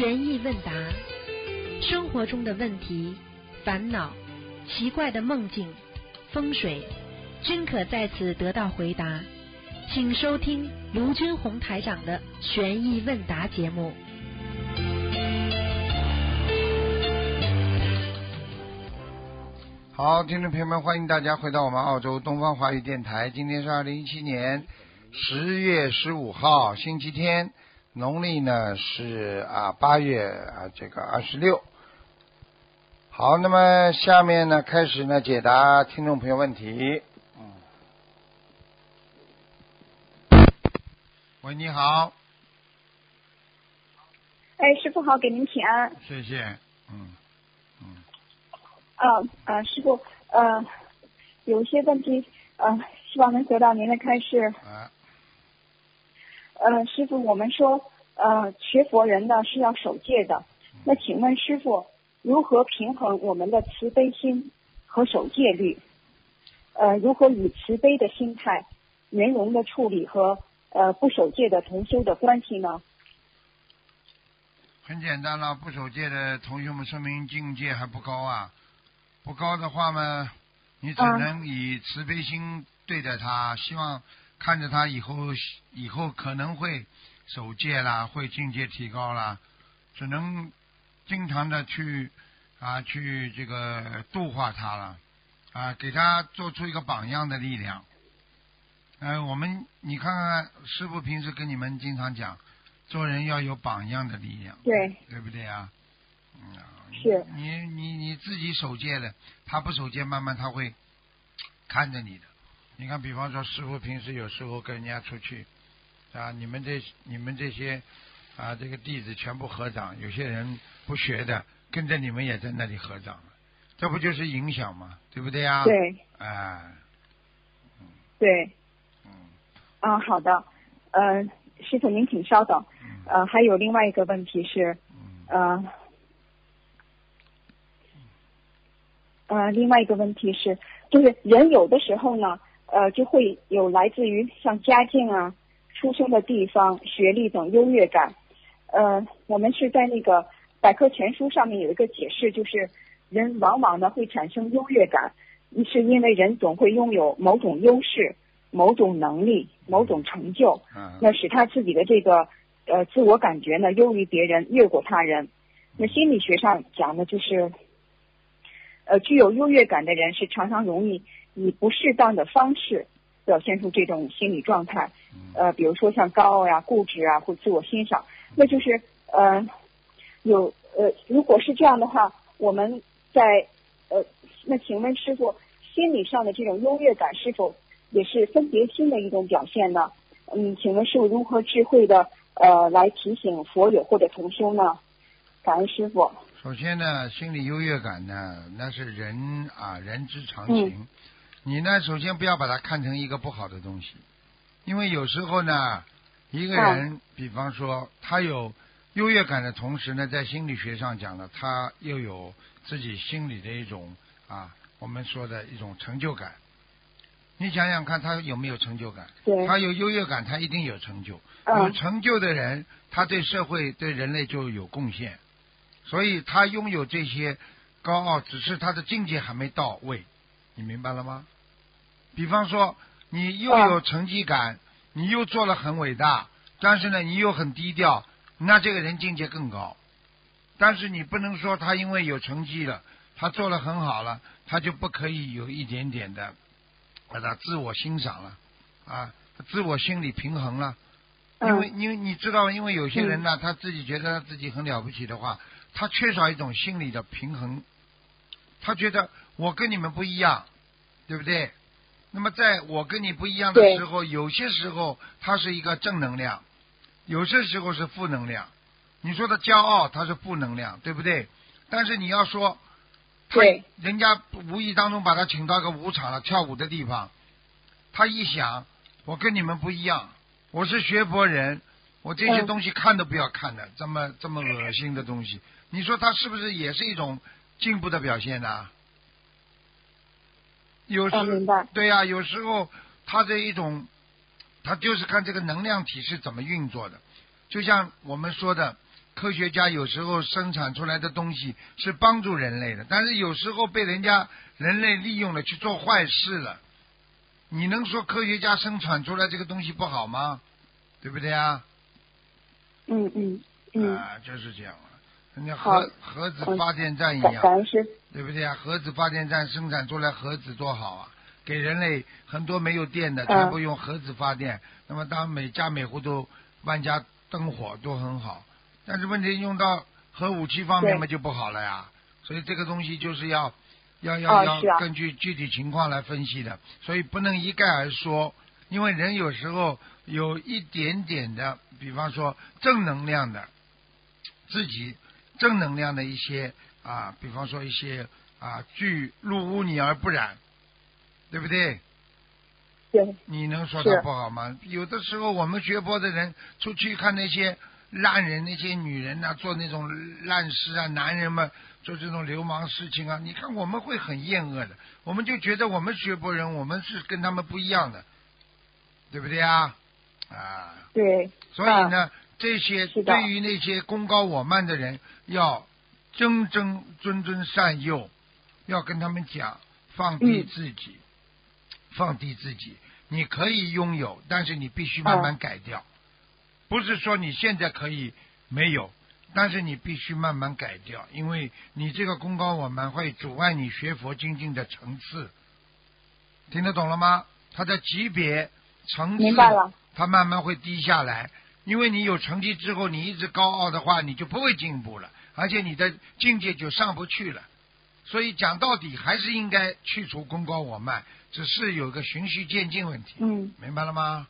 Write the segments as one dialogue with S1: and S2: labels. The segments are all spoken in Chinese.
S1: 悬疑问答，生活中的问题、烦恼、奇怪的梦境、风水，均可在此得到回答。请收听卢军红台长的悬疑问答节目。
S2: 好，听众朋友们，欢迎大家回到我们澳洲东方华语电台。今天是二零一七年十月十五号，星期天，农历呢是啊八月啊这个二十六。好，那么下面呢开始呢解答听众朋友问题。嗯。喂，你好，
S3: 哎，师傅好，给您请安。
S2: 谢谢。嗯嗯，
S3: 呃呃，师傅，呃，有些问题，呃，希望能得到您的开示。
S2: 啊，
S3: 呃，师傅，我们说，呃，学佛人呢是要守戒的。那请问师傅，如何平衡我们的慈悲心和守戒律？呃，如何以慈悲的心态、圆融的处理和呃不守戒的同修的关系呢？
S2: 很简单了，不守戒的同学们说明境界还不高啊。不高的话嘛，你只能以慈悲心对待他，希望看着他以后以后可能会守戒啦，会境界提高啦，只能经常的去啊去这个度化他了啊，给他做出一个榜样的力量。嗯、我们你看看师傅平时跟你们经常讲，做人要有榜样的力量，
S3: 对，
S2: 对不对啊？嗯你你你自己守戒了，他不守戒，慢慢他会看着你的。你看，比方说师傅平时有时候跟人家出去啊，你们这你们这些啊这个弟子全部合掌，有些人不学的跟着你们也在那里合掌了，这不就是影响吗？对不对呀？
S3: 对。
S2: 哎，
S3: 对，
S2: 嗯。
S3: 啊，好的，呃，师傅您请稍等，
S2: 嗯。
S3: 呃，还有另外一个问题是，
S2: 嗯。
S3: 呃，呃，另外一个问题是，就是人有的时候呢，呃，就会有来自于像家境啊、出生的地方、学历等优越感。呃，我们是在那个百科全书上面有一个解释，就是人往往呢会产生优越感，是因为人总会拥有某种优势、某种能力、某种成就，
S2: 嗯
S3: 那使他自己的这个呃自我感觉呢优于别人，越过他人。那心理学上讲的就是，呃，具有优越感的人是常常容易以不适当的方式表现出这种心理状态，呃，比如说像高傲呀、固执啊，或自我欣赏，那就是呃有呃，如果是这样的话，我们在呃，那请问师傅，心理上的这种优越感是否也是分别心的一种表现呢？嗯，请问师傅如何智慧的呃来提醒佛友或者同修呢？感恩师傅。
S2: 首先呢，心理优越感呢，那是人啊人之常情。你呢，首先不要把它看成一个不好的东西，因为有时候呢，一个人，比方说他有优越感的同时呢，在心理学上讲呢，他又有自己心里的一种啊，我们说的一种成就感。你想想看，他有没有成就感？他有优越感，他一定有成就。有
S3: 嗯
S2: 成就的人，他对社会、对人类就有贡献，所以他拥有这些高傲，只是他的境界还没到位，你明白了吗？比方说，你又有成绩感，你又做了很伟大，但是呢，你又很低调，那这个人境界更高。但是你不能说他因为有成绩了，他做了很好了，他就不可以有一点点的把他自我欣赏了啊，自我心理平衡了。因为
S3: 嗯
S2: 因为你知道，因为有些人呢，他自己觉得他自己很了不起的话，他缺少一种心理的平衡，他觉得我跟你们不一样，对不对？那么在我跟你不一样的时候，有些时候它是一个正能量，有些时候是负能量。你说的骄傲，它是负能量，对不对？但是你要说，他
S3: 对
S2: 人家无意当中把他请到个舞场了，跳舞的地方，他一想，我跟你们不一样，我是学佛人，我这些
S3: 嗯
S2: 东西看都不要看的，这么这么恶心的东西，你说他是不是也是一种进步的表现呢？有时、
S3: 哦
S2: 对呀、有时候他这一种，他就是看这个能量体是怎么运作的，就像我们说的，科学家有时候生产出来的东西是帮助人类的，但是有时候被人家人类利用了去做坏事了。你能说科学家生产出来这个东西不好吗？对不对啊？
S3: 嗯嗯嗯，
S2: 啊，就是这样啊。人家核核子发电站一样，对不对啊？核子发电站生产出来核子多好啊，给人类很多没有电的，
S3: 嗯
S2: 全部用核子发电。那么当每家每户都万家灯火都很好，但是问题用到核武器方面
S3: 对
S2: 嘛就不好了呀。所以这个东西就是要要要要根据具体情况来分析的，所以不能一概而说。因为人有时候有一点点的，比方说正能量的，自己正能量的一些啊，比方说一些啊，聚入污泥而不染，对不对？
S3: 对，
S2: 你能说
S3: 是
S2: 他不好吗？有的时候我们学佛的人出去看那些烂人、那些女人呐、做那种烂事啊，男人们做这种流氓事情啊，你看我们会很厌恶的，我们就觉得我们学佛人，我们是跟他们不一样的，对不对啊？啊，
S3: 对，
S2: 所以呢，这些对于那些功高我慢的人，要真真谆谆善诱，要跟他们讲，放低
S3: 嗯
S2: 自己，放低自己。你可以拥有，但是你必须慢慢改掉。不是说你现在可以没有，但是你必须慢慢改掉，因为你这个功高我慢会阻碍你学佛精进的层次。听得懂了吗？它的级别层次
S3: 明白了。
S2: 它慢慢会低下来，因为你有成绩之后，你一直高傲的话，你就不会进步了，而且你的境界就上不去了。所以讲到底，还是应该去除功高我慢，只是有个循序渐进问题，
S3: 嗯，
S2: 明白了吗？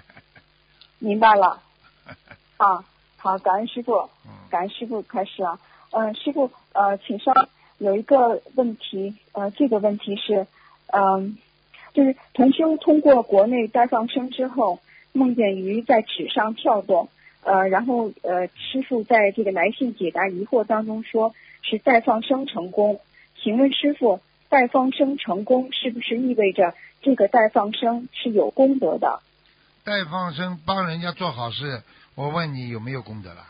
S3: 明白了。啊，好，感恩师傅，
S2: 嗯，
S3: 感恩师傅开始啊。嗯、师傅，呃，请稍有一个问题，呃，这个问题是，嗯、就是同修通过国内带放生之后，梦见鱼在纸上跳动，呃，然后呃，师傅在这个来信解答疑惑当中说是带放生成功，请问师傅，带放生成功是不是意味着这个带放生是有功德的？
S2: 带放生帮人家做好事，我问你有没有功德了？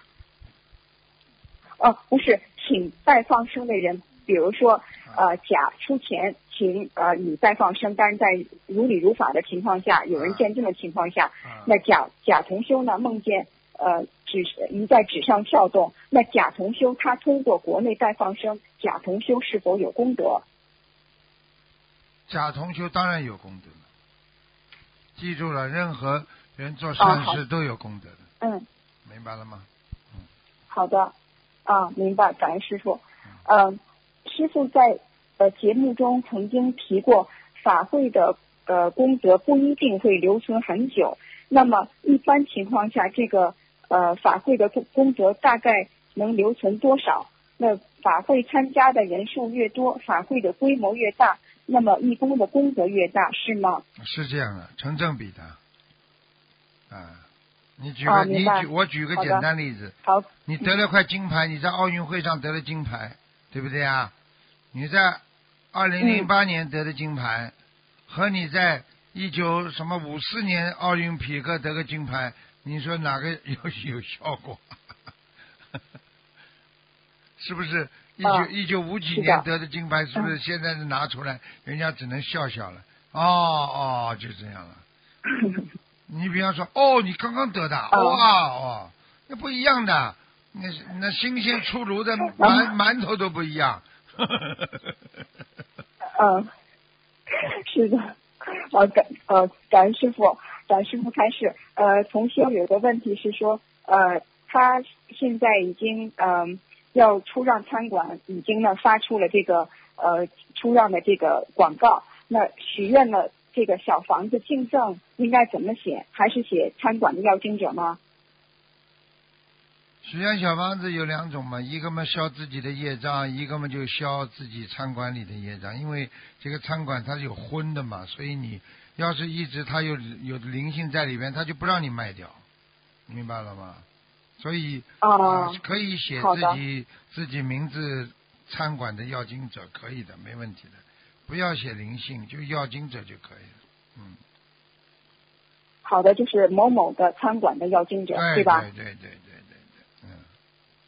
S3: 哦，不是，请带放生的人，比如说呃甲出钱请呃乙带放生，但是在如理如法的情况下，有人见证的情况下，
S2: 啊，
S3: 那甲甲同修呢梦见呃纸鱼在纸上跳动，那甲同修他通过国内带放生，甲同修是否有功德？
S2: 假同修当然有功德了。记住了，任何人做
S3: 啊
S2: 善事都有功德的，
S3: 嗯，
S2: 明白了吗？
S3: 嗯好的，啊，明白，感恩师傅。嗯、师傅在呃节目中曾经提过，法会的呃功德不一定会留存很久。那么一般情况下，这个呃法会的功功德大概能留存多少？那法会参加的人数越多，法会的规模越大，那么义工的功德越大，是吗？
S2: 是这样的，成正比的。啊，你举个、你举我举个简单例子，
S3: 好，
S2: 你得了块金牌，你在奥运会上得了金牌，对不对啊？你在二零零八年得的金牌，和你在一九什么五四年奥林匹克得个金牌，你说哪个有 有效果？是不是？一九
S3: 啊
S2: 一九五几年得的金牌，是不是
S3: 嗯
S2: 现在是拿出来，人家只能笑笑了？哦哦，就这样了。你比方说，哦，你刚刚得的，
S3: 哦
S2: 哇哦，那不一样的，那是那新鲜出炉的馒馒头都不一样。
S3: 嗯，是的，呃感呃感恩师傅，感恩师傅开始。呃，同修有个问题是说，呃，他现在已经嗯、要出让餐馆，已经呢发出了这个呃出让的这个广告，那许愿了这个小房子敬赠应该怎么写？还是写餐馆的要经者吗？
S2: 许愿小房子有两种嘛，一个嘛消自己的业障，一个嘛就消自己餐馆里的业障。因为这个餐馆它是有荤的嘛，所以你要是一直它有有灵性在里边，它就不让你卖掉，明白了吗？所以
S3: 啊、
S2: 啊，可以写自己自己名字餐馆的要经者，可以的，没问题的。不要写灵性，就要经者就可以了。嗯，
S3: 好的，就是某某的餐馆的要经者，
S2: 对
S3: 吧？
S2: 对对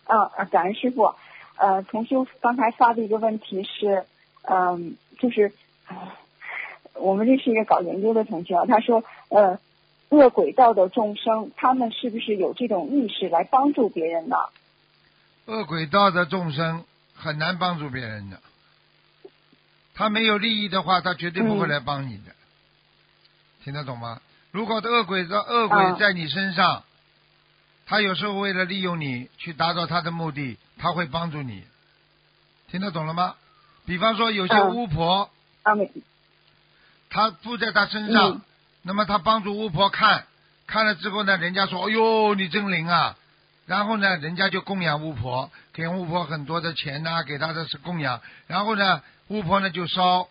S3: 啊啊，感恩师傅。呃，同修刚才发的一个问题是，嗯、就是、呃我们这是一个搞研究的同学啊，他说，呃，恶鬼道的众生，他们是不是有这种意识来帮助别人呢？
S2: 恶鬼道的众生很难帮助别人的，他没有利益的话，他绝对不会
S3: 嗯
S2: 来帮你的，听得懂吗？如果恶鬼的恶鬼
S3: 啊
S2: 在你身上，他有时候为了利用你去达到他的目的，他会帮助你，听得懂了吗？比方说有些
S3: 嗯
S2: 巫婆，他附在他身上，
S3: 嗯
S2: 那么他帮助巫婆看，看了之后呢，人家说：“哎呦，你真灵啊！”然后呢，人家就供养巫婆，给巫婆很多的钱呐、给她的是供养。然后呢，巫婆呢就烧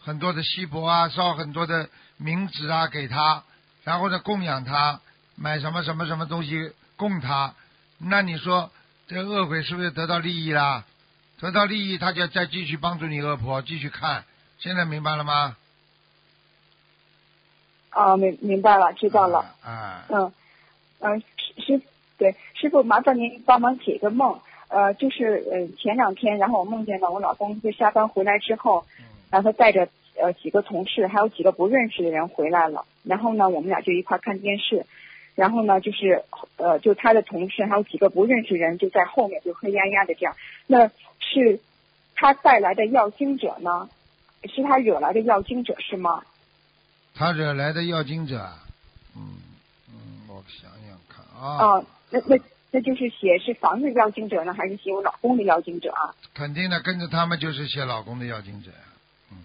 S2: 很多的锡箔啊，烧很多的冥纸啊给她，然后呢供养她，买什么什么什么东西供他。那你说这恶鬼是不是得到利益啦？得到利益，他就再继续帮助你恶婆继续看。现在明白了吗？
S3: 啊，明明白了，知道了。
S2: 啊，
S3: 嗯，嗯，师师对师傅，麻烦您帮忙解个梦。呃，就是呃前两天，然后我梦见了我老公就下班回来之后，然后带着呃几个同事，还有几个不认识的人回来了。然后呢，我们俩就一块看电视。然后呢，就是呃，就他的同事还有几个不认识人就在后面，就黑压压的这样。那是他带来的要经者呢？是他惹来的要经者是吗？
S2: 他惹来的要经者啊，嗯嗯，我想想看啊，
S3: 哦，那那那就是写是房子要经者呢，还是写我老公的要经者啊？
S2: 肯定的，跟着他们就是写老公的要经者呀，嗯，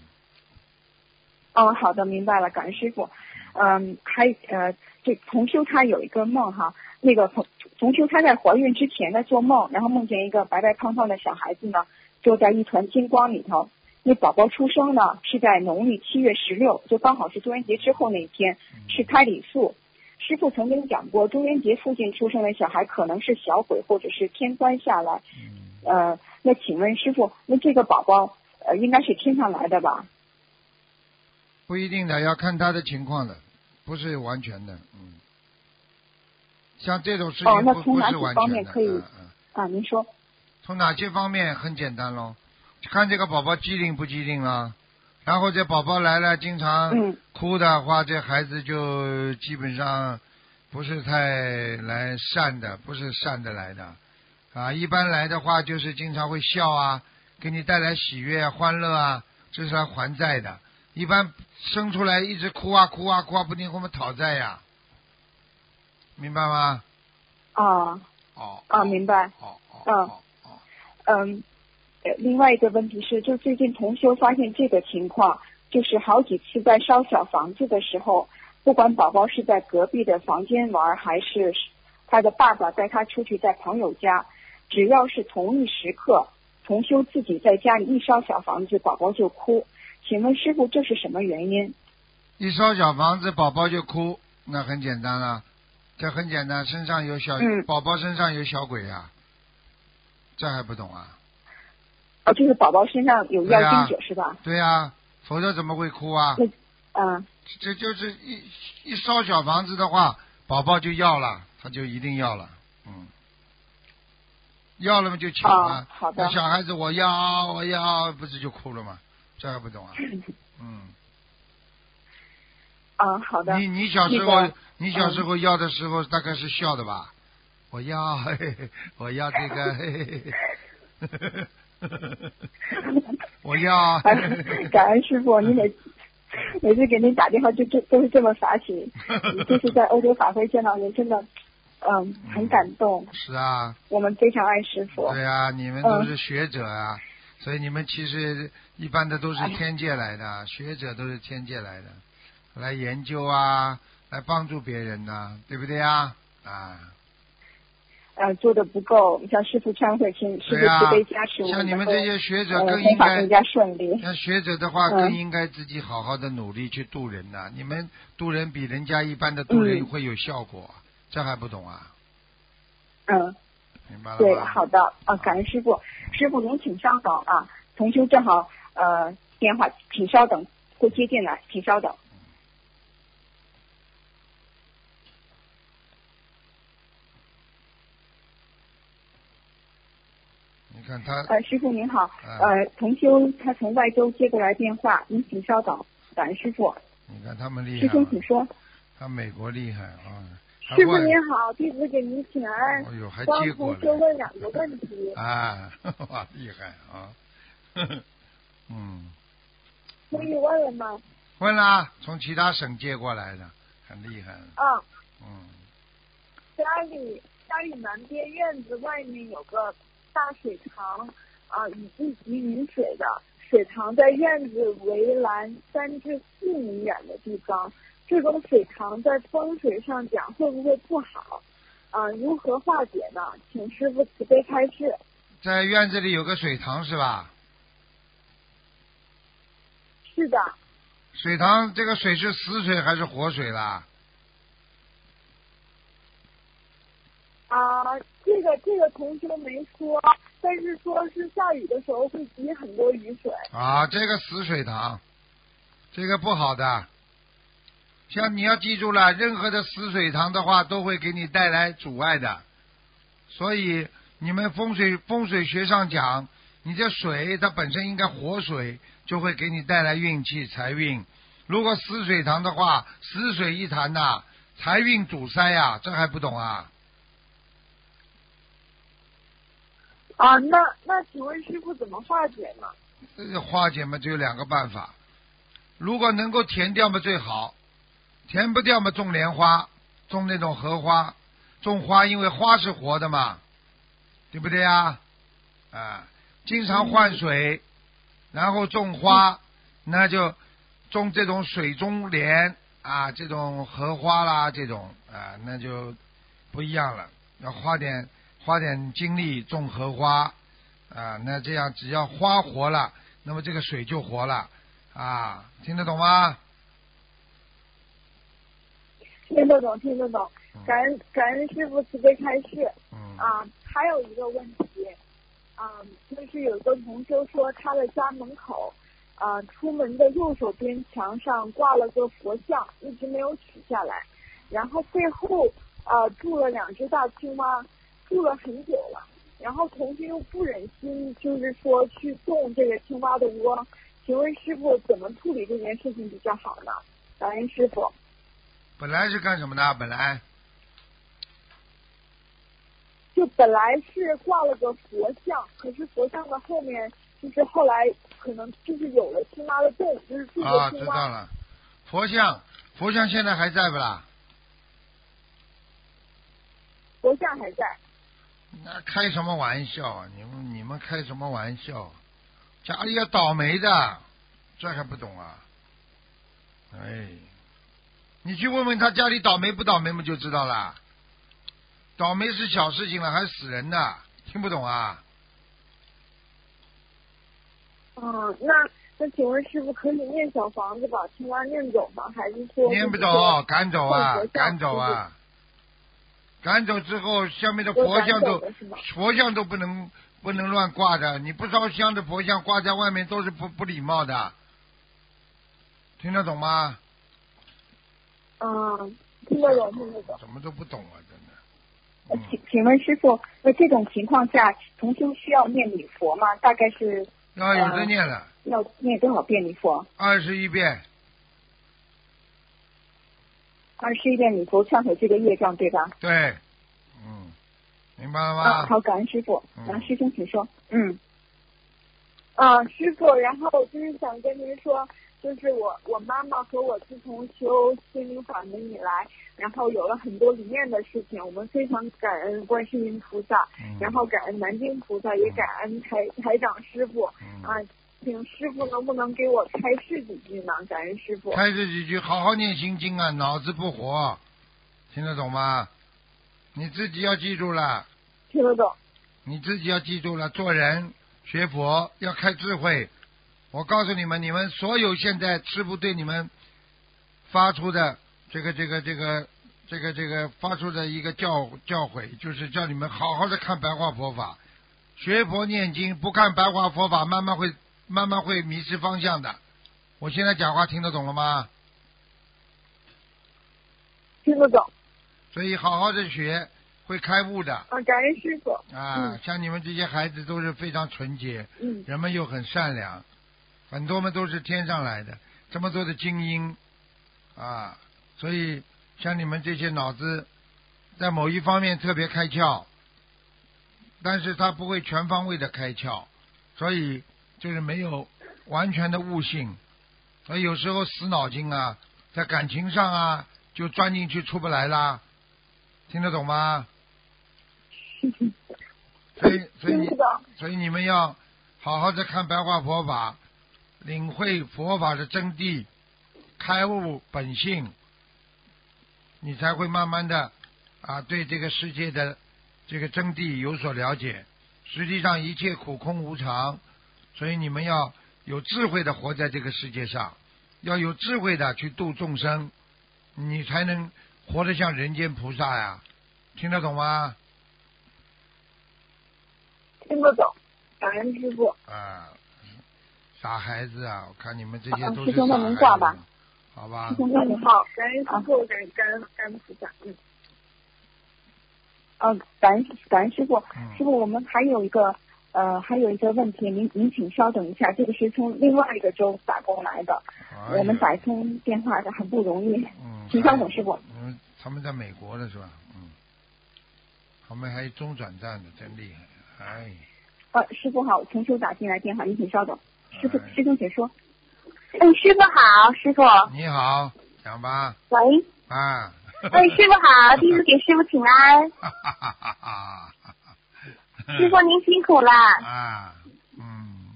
S3: 哦，好的，明白了，感恩师傅。嗯，还呃，这同修他有一个梦哈，那个同同修他在怀孕之前在做梦，然后梦见一个白白胖胖的小孩子呢，坐在一团金光里头。那宝宝出生呢是在农历七月十六，就刚好是中元节之后那一天，是胎里素。师傅曾经讲过，中元节附近出生的小孩可能是小鬼或者是天官下来。
S2: 嗯，
S3: 呃，那请问师傅，那这个宝宝呃应该是天上来的吧？
S2: 不一定的，要看他的情况的，不是完全的，嗯，像这种事情不、不是完全的，
S3: 啊，您说。
S2: 从哪些方面很简单喽？看这个宝宝机灵不机灵啊，然后这宝宝来了，经常
S3: 嗯
S2: 哭的话，这孩子就基本上不是太来善的，不是善的来的啊。一般来的话，就是经常会笑啊，给你带来喜悦、啊、欢乐啊，这是来还债的。一般生出来一直哭啊哭啊哭啊，不停给我们讨债呀、明白吗？
S3: 啊
S2: 哦
S3: 啊，明白。
S2: 哦哦
S3: 嗯嗯，呃，另外一个问题是，就最近同修发现这个情况，就是好几次在烧小房子的时候，不管宝宝是在隔壁的房间玩，还是他的爸爸带他出去在朋友家，只要是同一时刻，同修自己在家里一烧小房子，宝宝就哭。请问师傅，这是什么原因？
S2: 一烧小房子，宝宝就哭，那很简单了，这很简单，身上有小、
S3: 嗯
S2: 宝宝身上有小鬼呀、这还不懂啊？
S3: 哦，就是宝宝身上有要
S2: 对啊
S3: 经者、是吧？
S2: 对呀、否则怎么会哭啊？
S3: 那嗯。
S2: 这就是一一烧小房子的话，宝宝就要了，他就一定要了，嗯，要了嘛就抢
S3: 哦
S2: 了，
S3: 好的
S2: 那小孩子我要我要，不是就哭了吗？这还不懂啊？嗯，
S3: 啊，好的。
S2: 你你小时候、你小时候要的时候大概是笑的吧？我要嘿嘿嘿我要这个嘿嘿嘿我要
S3: 哎 感恩师傅，你每每次给您打电话就这都是这么法喜，这是在欧洲法会见到您，真的，嗯，很感动。
S2: 是啊，
S3: 我们非常爱师傅。
S2: 对啊，你们都是学者啊，所以你们其实一般的都是天界来的，学者都是天界来的，来研究啊，来帮助别人呐、对不对啊？啊，
S3: 呃，做的不够，像师傅忏悔，请师傅慈悲加持我
S2: 像你们这些学者
S3: 呃
S2: 更应该
S3: 弘法更加顺利。
S2: 像学者的话，
S3: 嗯
S2: 更应该自己好好的努力去渡人呐、你们渡人比人家一般的渡人
S3: 嗯
S2: 会有效果，这还不懂啊？
S3: 嗯，
S2: 明白了？
S3: 对，好的，啊，感恩师傅，师傅您请稍等啊，同修正好呃电话，请稍等，会接进来，请稍等。
S2: 你看他，
S3: 呃，师傅您好，
S2: 嗯
S3: 呃，同修他从外州接过来电话，您请稍等，感恩师傅。
S2: 你看他们厉害师，
S3: 兄请说。
S2: 他美国厉害啊，他
S4: 师傅您好，弟子给您请安。
S2: 哎呦，还
S4: 帮
S2: 接过来
S4: 问两个问题，
S2: 啊，哇，厉害啊，呵 呵嗯，
S4: 可以问了吗？
S2: 问啦，从其他省接过来的，很厉害，
S4: 啊，
S2: 嗯，
S4: 家里家里南边院子外面有个大水塘，啊，雨季及雨水的，水塘在院子围栏三至四米远的地方。这种水塘在风水上讲会不会不好？啊，如何化解呢？请师傅慈悲开示。
S2: 在院子里有个水塘是吧？
S4: 是的，
S2: 水塘这个水是死水还是活水啦？
S4: 啊，这个这个同学没说，但是说是下雨的时候会积很多雨水。
S2: 啊，这个死水塘，这个不好的。像你要记住了，任何的死水塘的话，都会给你带来阻碍的。所以你们风水风水学上讲，你这水它本身应该活水，就会给你带来运气财运。如果死水塘的话，死水一潭呐、财运堵塞呀、这还不懂啊？
S4: 啊，那那请问师傅怎么化解呢？
S2: 这个化解嘛，只有两个办法。如果能够填掉嘛最好，填不掉嘛种莲花，种那种荷花，种花，因为花是活的嘛，对不对呀？啊，经常换水，然后种花，那就种这种水中莲啊，这种荷花啦，这种啊，那就不一样了，要花点花点精力种荷花啊，那这样只要花活了，那么这个水就活了啊，听得懂吗？
S4: 听得懂，听得懂。感恩感恩师傅慈悲开示
S2: 嗯，
S4: 啊！还有一个问题，啊，就是有个同修说他的家门口，啊，出门的右手边墙上挂了个佛像，一直没有取下来，然后背后啊住了两只大青蛙，住了很久了，然后同修又不忍心，就是说去动这个青蛙的窝，请问师傅怎么处理这件事情比较好呢？感恩师傅。
S2: 本来是干什么的？本来
S4: 就本来是挂了个佛像，可是佛像的后面就是后来可能就是有了青蛙的洞，就是住
S2: 啊，
S4: 着青蛙。
S2: 知道了。佛像，佛像现在还在不啦？
S4: 佛像还在。
S2: 那开什么玩笑啊！你们你们开什么玩笑？家里要倒霉的，这还不懂啊？哎，你去问问他家里倒霉不倒霉不，就知道了。倒霉是小事情了，还死人呢，听不懂啊？
S4: 嗯，那那请问师傅可以念小房子把青蛙念走吗？还是说
S2: 念不走，赶走啊赶走啊！赶走之后，下面的佛像都？佛像都不能不能乱挂的，你不烧香的佛像挂在外面都是不不礼貌的，听得懂吗？
S4: 嗯，听得懂，听得懂。
S2: 怎么都不懂啊，真的。
S3: 呃
S2: 嗯，
S3: 请请问师傅，那这种情况下，同修需要念礼佛吗？大概是
S2: 要有的念了，
S3: 要念多少遍礼佛？
S2: 二十一遍，
S3: 二十一遍礼佛忏悔这个业障，对吧？
S2: 对，嗯，明白了
S3: 啊，
S2: 吗？
S3: 好，感恩师傅。
S2: 嗯
S3: 然后师兄请说。嗯，
S4: 啊，师傅，然后就是想跟您说，就是我我妈妈和我自从修心灵法门以来，然后有了很多里面的事情，我们非常感恩观世音菩萨，
S2: 嗯
S4: 然后感恩南京菩萨，也感恩台台长师傅
S2: 嗯
S4: 啊，请师傅能不能给我开示几句呢？感恩师傅。
S2: 开示几句，好好念心经啊，脑子不活，听得懂吗？你自己要记住了。
S4: 听得懂。
S2: 你自己要记住了，做人学佛要开智慧。我告诉你们，你们所有现在师傅对你们发出的这个这个这个这个这个发出的一个教教诲，就是叫你们好好的看白话佛法，学佛念经，不看白话佛法，慢慢会慢慢会迷失方向的。我现在讲话听得懂了吗？
S4: 听得懂。
S2: 所以好好的学，会开悟的
S4: 啊，感恩师傅。
S2: 啊
S4: 嗯。
S2: 像你们这些孩子都是非常纯洁，
S4: 嗯
S2: 人们又很善良，很多嘛都是天上来的，这么多的精英啊，所以像你们这些脑子在某一方面特别开窍，但是他不会全方位的开窍，所以就是没有完全的悟性，所以有时候死脑筋啊，在感情上啊就钻进去出不来啦，听得懂吗？所以所以。所以你们要好好的看白话佛法，领会佛法的真谛，开悟本性，你才会慢慢的啊对这个世界的这个真谛有所了解。实际上一切苦空无常，所以你们要有智慧的活在这个世界上，要有智慧的去度众生，你才能活得像人间菩萨呀。听得懂吗？
S4: 听不懂，感恩师傅。
S2: 啊，傻孩子啊！我看你们这些
S3: 啊
S2: 都是
S3: 师兄那
S2: 傻孩子
S3: 吧，
S2: 好吧
S3: 师？兄那您
S4: 好，感恩师傅，感感恩感恩菩萨。嗯，
S3: 呃，感恩感恩师傅，
S2: 嗯
S3: 师傅，我们还有一个呃还有一个问题，您您请稍等一下，这个是从另外一个州打过来的，
S2: 哎
S3: 我们打一通电话的很不容易，
S2: 嗯，
S3: 请稍等，师傅。
S2: 嗯，他们在美国的是吧？嗯，他们还有中转站的，真厉害！哎，
S3: 呃，师傅好，重修打进来电话，您请稍等。师傅
S2: 哎，
S3: 师兄请说。
S5: 哎，师傅好，师傅。
S2: 你好，讲吧，
S5: 喂，
S2: 啊，
S5: 哎，师傅好，弟子给师傅请安。
S2: 哈哈哈哈哈哈！
S5: 师傅您辛苦了。
S2: 啊，嗯，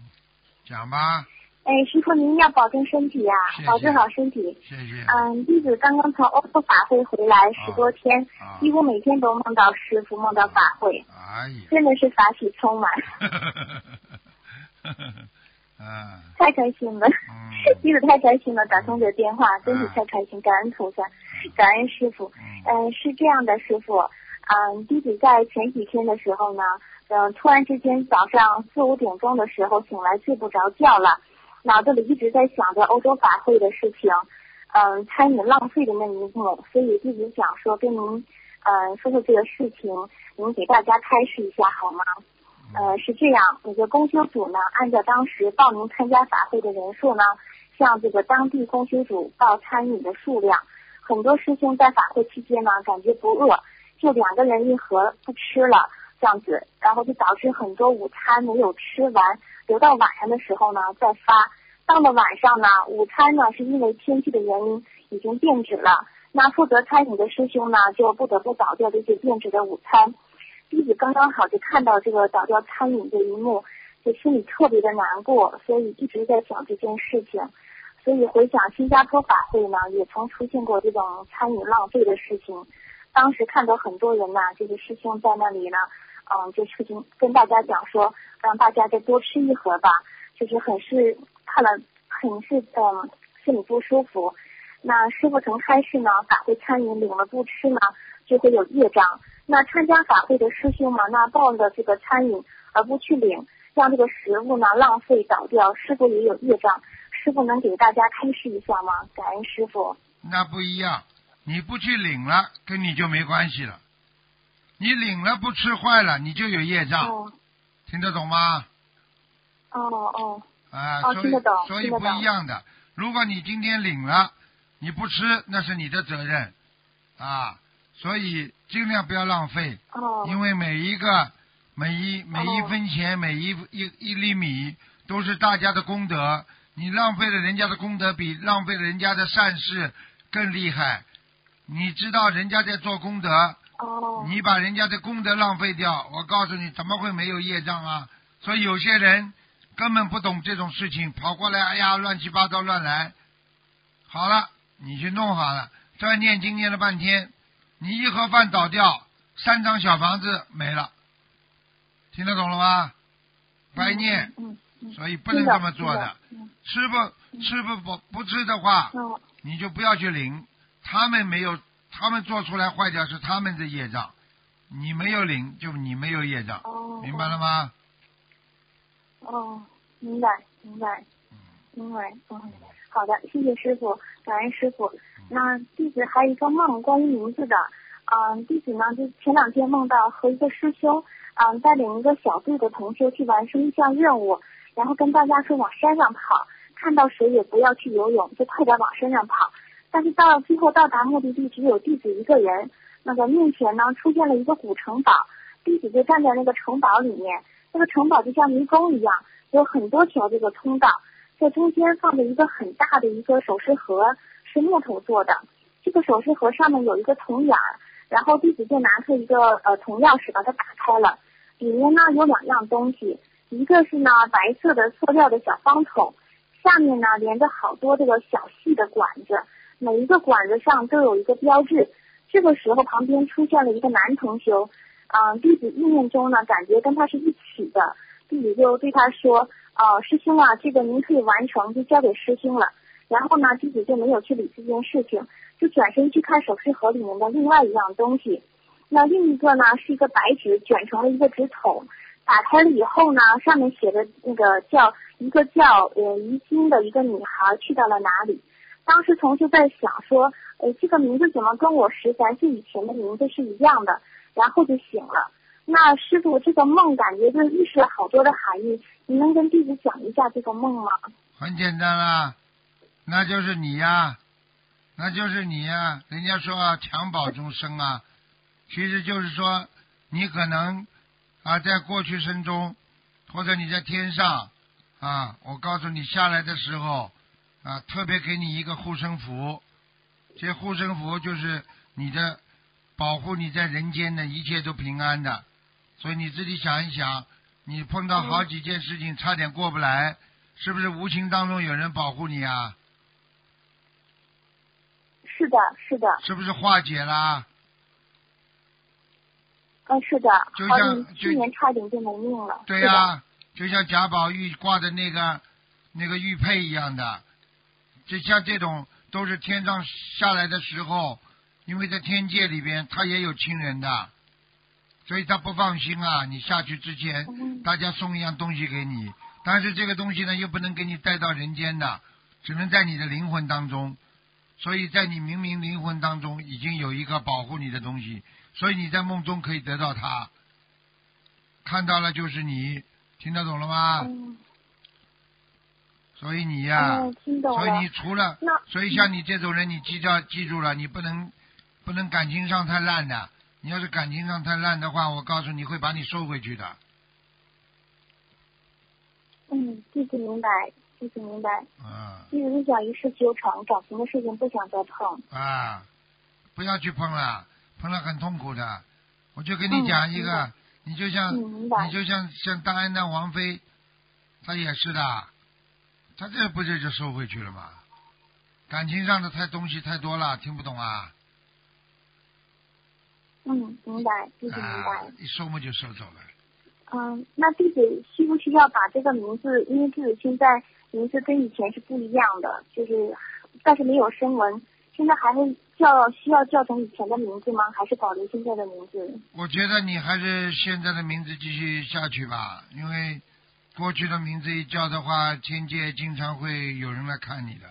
S2: 讲吧，
S5: 哎，师傅您要保重身体呀、
S2: 谢谢
S5: 保重好身体。
S2: 谢谢。
S5: 嗯，弟子刚刚从欧洲法会回来十多天，
S2: 啊，
S5: 几乎每天都梦到师傅，梦到法会，
S2: 哎呀，
S5: 真的是法喜充满，
S2: 啊，
S5: 太开心了。
S2: 嗯，
S5: 弟子太开心了，打通这电话，真是太开心，感恩菩萨，感恩师傅。
S2: 嗯，
S5: 嗯，是这样的，师傅，嗯，弟子在前几天的时候呢，嗯，突然之间早上四五点钟的时候醒来睡不着觉了，脑子里一直在想着欧洲法会的事情，嗯，餐饮浪费的那一幕，所以弟子想说跟您，嗯，说说这个事情，您给大家开示一下好吗？呃，是这样，那个公修组呢，按照当时报名参加法会的人数呢，向这个当地公修组报餐饮的数量。很多师兄在法会期间呢，感觉不饿，就两个人一盒不吃了，这样子，然后就导致很多午餐没有吃完，留到晚上的时候呢再发。到了晚上呢，午餐呢是因为天气的原因已经变质了，那负责餐饮的师兄呢就不得不倒掉这些变质的午餐。弟子刚刚好就看到这个倒掉餐饮这一幕，就心里特别的难过，所以一直在想这件事情。所以回想新加坡法会呢，也曾出现过这种餐饮浪费的事情。当时看到很多人呐，这个师兄在那里呢，嗯，就是跟跟大家讲说，让大家再多吃一盒吧，就是很是看了很是嗯心里不舒服。那师傅曾开示呢，法会餐饮领了不吃呢，就会有业障。那参加法会的师兄嘛，那抱着这个餐饮而不去领，让这个食物呢浪费倒掉，师傅也有业障？师傅能给大家开示一下吗？感恩师傅。
S2: 那不一样，你不去领了，跟你就没关系了。你领了不吃坏了，你就有业障，
S5: 哦
S2: 听得懂吗？
S5: 哦哦
S2: 啊，所以
S5: 哦听得懂
S2: 所以不一样的。如果你今天领了，你不吃，那是你的责任啊。所以尽量不要浪费，
S5: 哦
S2: 因为每一个每一每一
S5: 哦
S2: 分钱、每一一一粒米都是大家的功德。你浪费了人家的功德，比浪费了人家的善事更厉害。你知道人家在做功德，
S5: 哦
S2: 你把人家的功德浪费掉，我告诉你，怎么会没有业障啊？所以有些人根本不懂这种事情，跑过来，哎呀，乱七八糟乱来。好了，你去弄好了，这念经念了半天，你一盒饭倒掉，三张小房子没了，听得懂了吗？白念，
S5: 嗯嗯
S2: 所以不能这么做的。
S5: 嗯
S2: 吃不吃不不不吃的话，
S5: 哦
S2: 你就不要去领，他们没有，他们做出来坏掉是他们的业障，你没有领就你没有业障，
S5: 哦。
S2: 明白了吗？
S5: 哦，明白明白。
S2: 嗯。
S5: 明白嗯，好的，谢谢师傅，感恩师傅。那弟子还有一个梦，关于名字的，嗯，弟子呢就前两天梦到和一个师兄，嗯，带领一个小队的同学去完成一项任务，然后跟大家说往山上跑，看到水也不要去游泳，就快点往山上跑。但是到最后到达目的地，只有弟子一个人。那个面前呢出现了一个古城堡，弟子就站在那个城堡里面，那个城堡就像迷宫一样，有很多条这个通道，在中间放着一个很大的一个首饰盒，是木头做的。这个首饰盒上面有一个铜眼儿，然后弟子就拿出一个呃铜钥匙把它打开了，里面呢有两样东西，一个是呢白色的塑料的小方桶，下面呢连着好多这个小细的管子。每一个管子上都有一个标志。这个时候，旁边出现了一个男同修，嗯，弟子意念中呢，感觉跟他是一起的。弟子就对他说：“哦，师兄啊，这个您可以完成，就交给师兄了。”然后呢，弟子就没有去理这件事情，就转身去看首饰盒里面的另外一样东西。那另一个呢，是一个白纸卷成了一个纸筒，打开了以后呢，上面写的那个叫一个叫呃于晶的一个女孩去到了哪里。当时同学在想说，呃，这个名字怎么跟我十三岁以前的名字是一样的？然后就醒了。那师傅，这个梦感觉就预示了好多的含义，你能跟弟子讲一下这个梦吗？
S2: 很简单啦，那就是你呀，那就是你呀。人家说啊，襁褓中生啊，其实就是说你可能啊，在过去生中，或者你在天上啊，我告诉你下来的时候。啊，特别给你一个护身符，这护身符就是你的保护，你在人间的一切都平安的。所以你自己想一想，你碰到好几件事情差点过不来，是不是无形当中有人保护你啊？
S5: 是的，是的。
S2: 是不是化解啦？
S5: 嗯，是的。
S2: 就像
S5: 去年差点就没命了。
S2: 对呀，就像贾宝玉挂的那个那个玉佩一样的。就像这种都是天上下来的时候，因为在天界里边他也有亲人的，所以他不放心啊。你下去之前，大家送一样东西给你，但是这个东西呢又不能给你带到人间的，只能在你的灵魂当中。所以在你明明灵魂当中已经有一个保护你的东西，所以你在梦中可以得到它，看到了就是你，听得懂了吗？所以你呀，所以你除了，所以像你这种人，你记着记住了，你不能不能感情上太烂的。你要是感情上太烂的话，我告诉你会把你收回去的。
S5: 嗯，弟子明白，弟子明白。
S2: 啊。
S5: 弟子想一事修成，感情的事情不想再碰。
S2: 啊，不要去碰了，碰了很痛苦的。我就跟你讲一个，你就像你就像像当安的王妃，她也是的。她这不就就收回去了吗？感情上的太东西太多了，听不懂啊？
S5: 嗯，明白，弟子明白。
S2: 一收嘛就收走了。
S5: 嗯，那弟子需不需要把这个名字？因为弟子现在名字跟以前是不一样的，就是但是没有声纹，现在还会叫需要叫成以前的名字吗？还是保留现在的名字？
S2: 我觉得你还是现在的名字继续下去吧，因为。过去的名字一叫的话，天界经常会有人来看你的，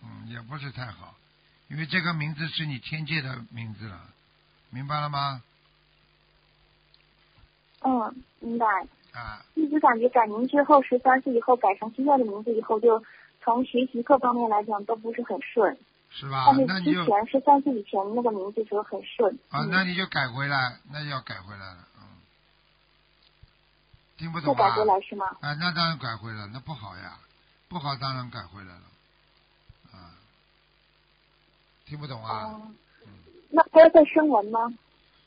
S2: 嗯，也不是太好，因为这个名字是你天界的名字了，明白了吗？
S5: 嗯，明白。
S2: 啊。
S5: 一直感觉改名之后，十三岁以后改成现在的名字以后，就从学习各方面来讲都不是很顺。
S2: 是吧？
S5: 但是之前十三岁以前那个名字就很顺。
S2: 啊，那你就改回来，那要改回来了。嗯听不懂啊？
S5: 改回来是吗？
S2: 啊，那当然改回来，那不好呀，不好当然改回来了，啊，听不懂啊？
S5: 嗯。那还要再升文吗？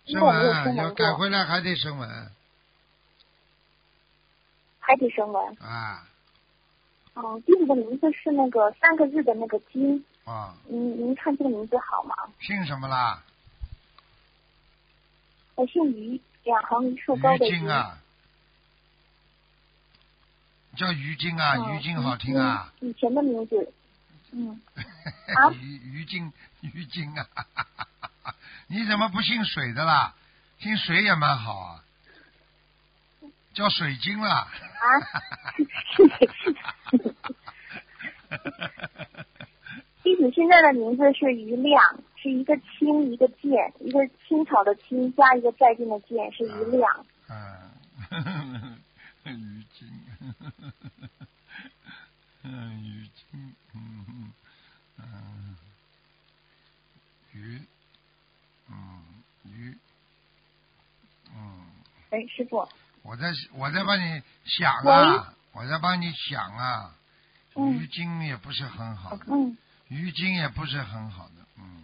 S2: 升文要改回来还得升文。
S5: 还得升文。
S2: 啊。
S5: 哦，弟子的名字是那个三个字的那个金。
S2: 啊。
S5: 您您看这个名字好吗？
S2: 姓什么啦？
S5: 我姓于，两横一竖高的
S2: 于。啊。叫于金啊，于金好听
S5: 啊。以前的名字，嗯。啊。
S2: 于于晶，于晶啊！你怎么不姓水的啦？姓水也蛮好啊。叫水晶了。啊。
S5: 弟子现在的名字是于亮，是一个清一个剑，一个青草的青加一个再见的见，是一亮。
S2: 嗯，鱼精，嗯，鱼精，嗯嗯嗯，鱼，嗯鱼，嗯，
S3: 哎，师傅，
S2: 我在我在帮你想啊，我在帮你想啊，
S5: 嗯。
S2: 鱼精也不是很好的，
S5: 嗯，
S2: 鱼精也不是很好的，嗯，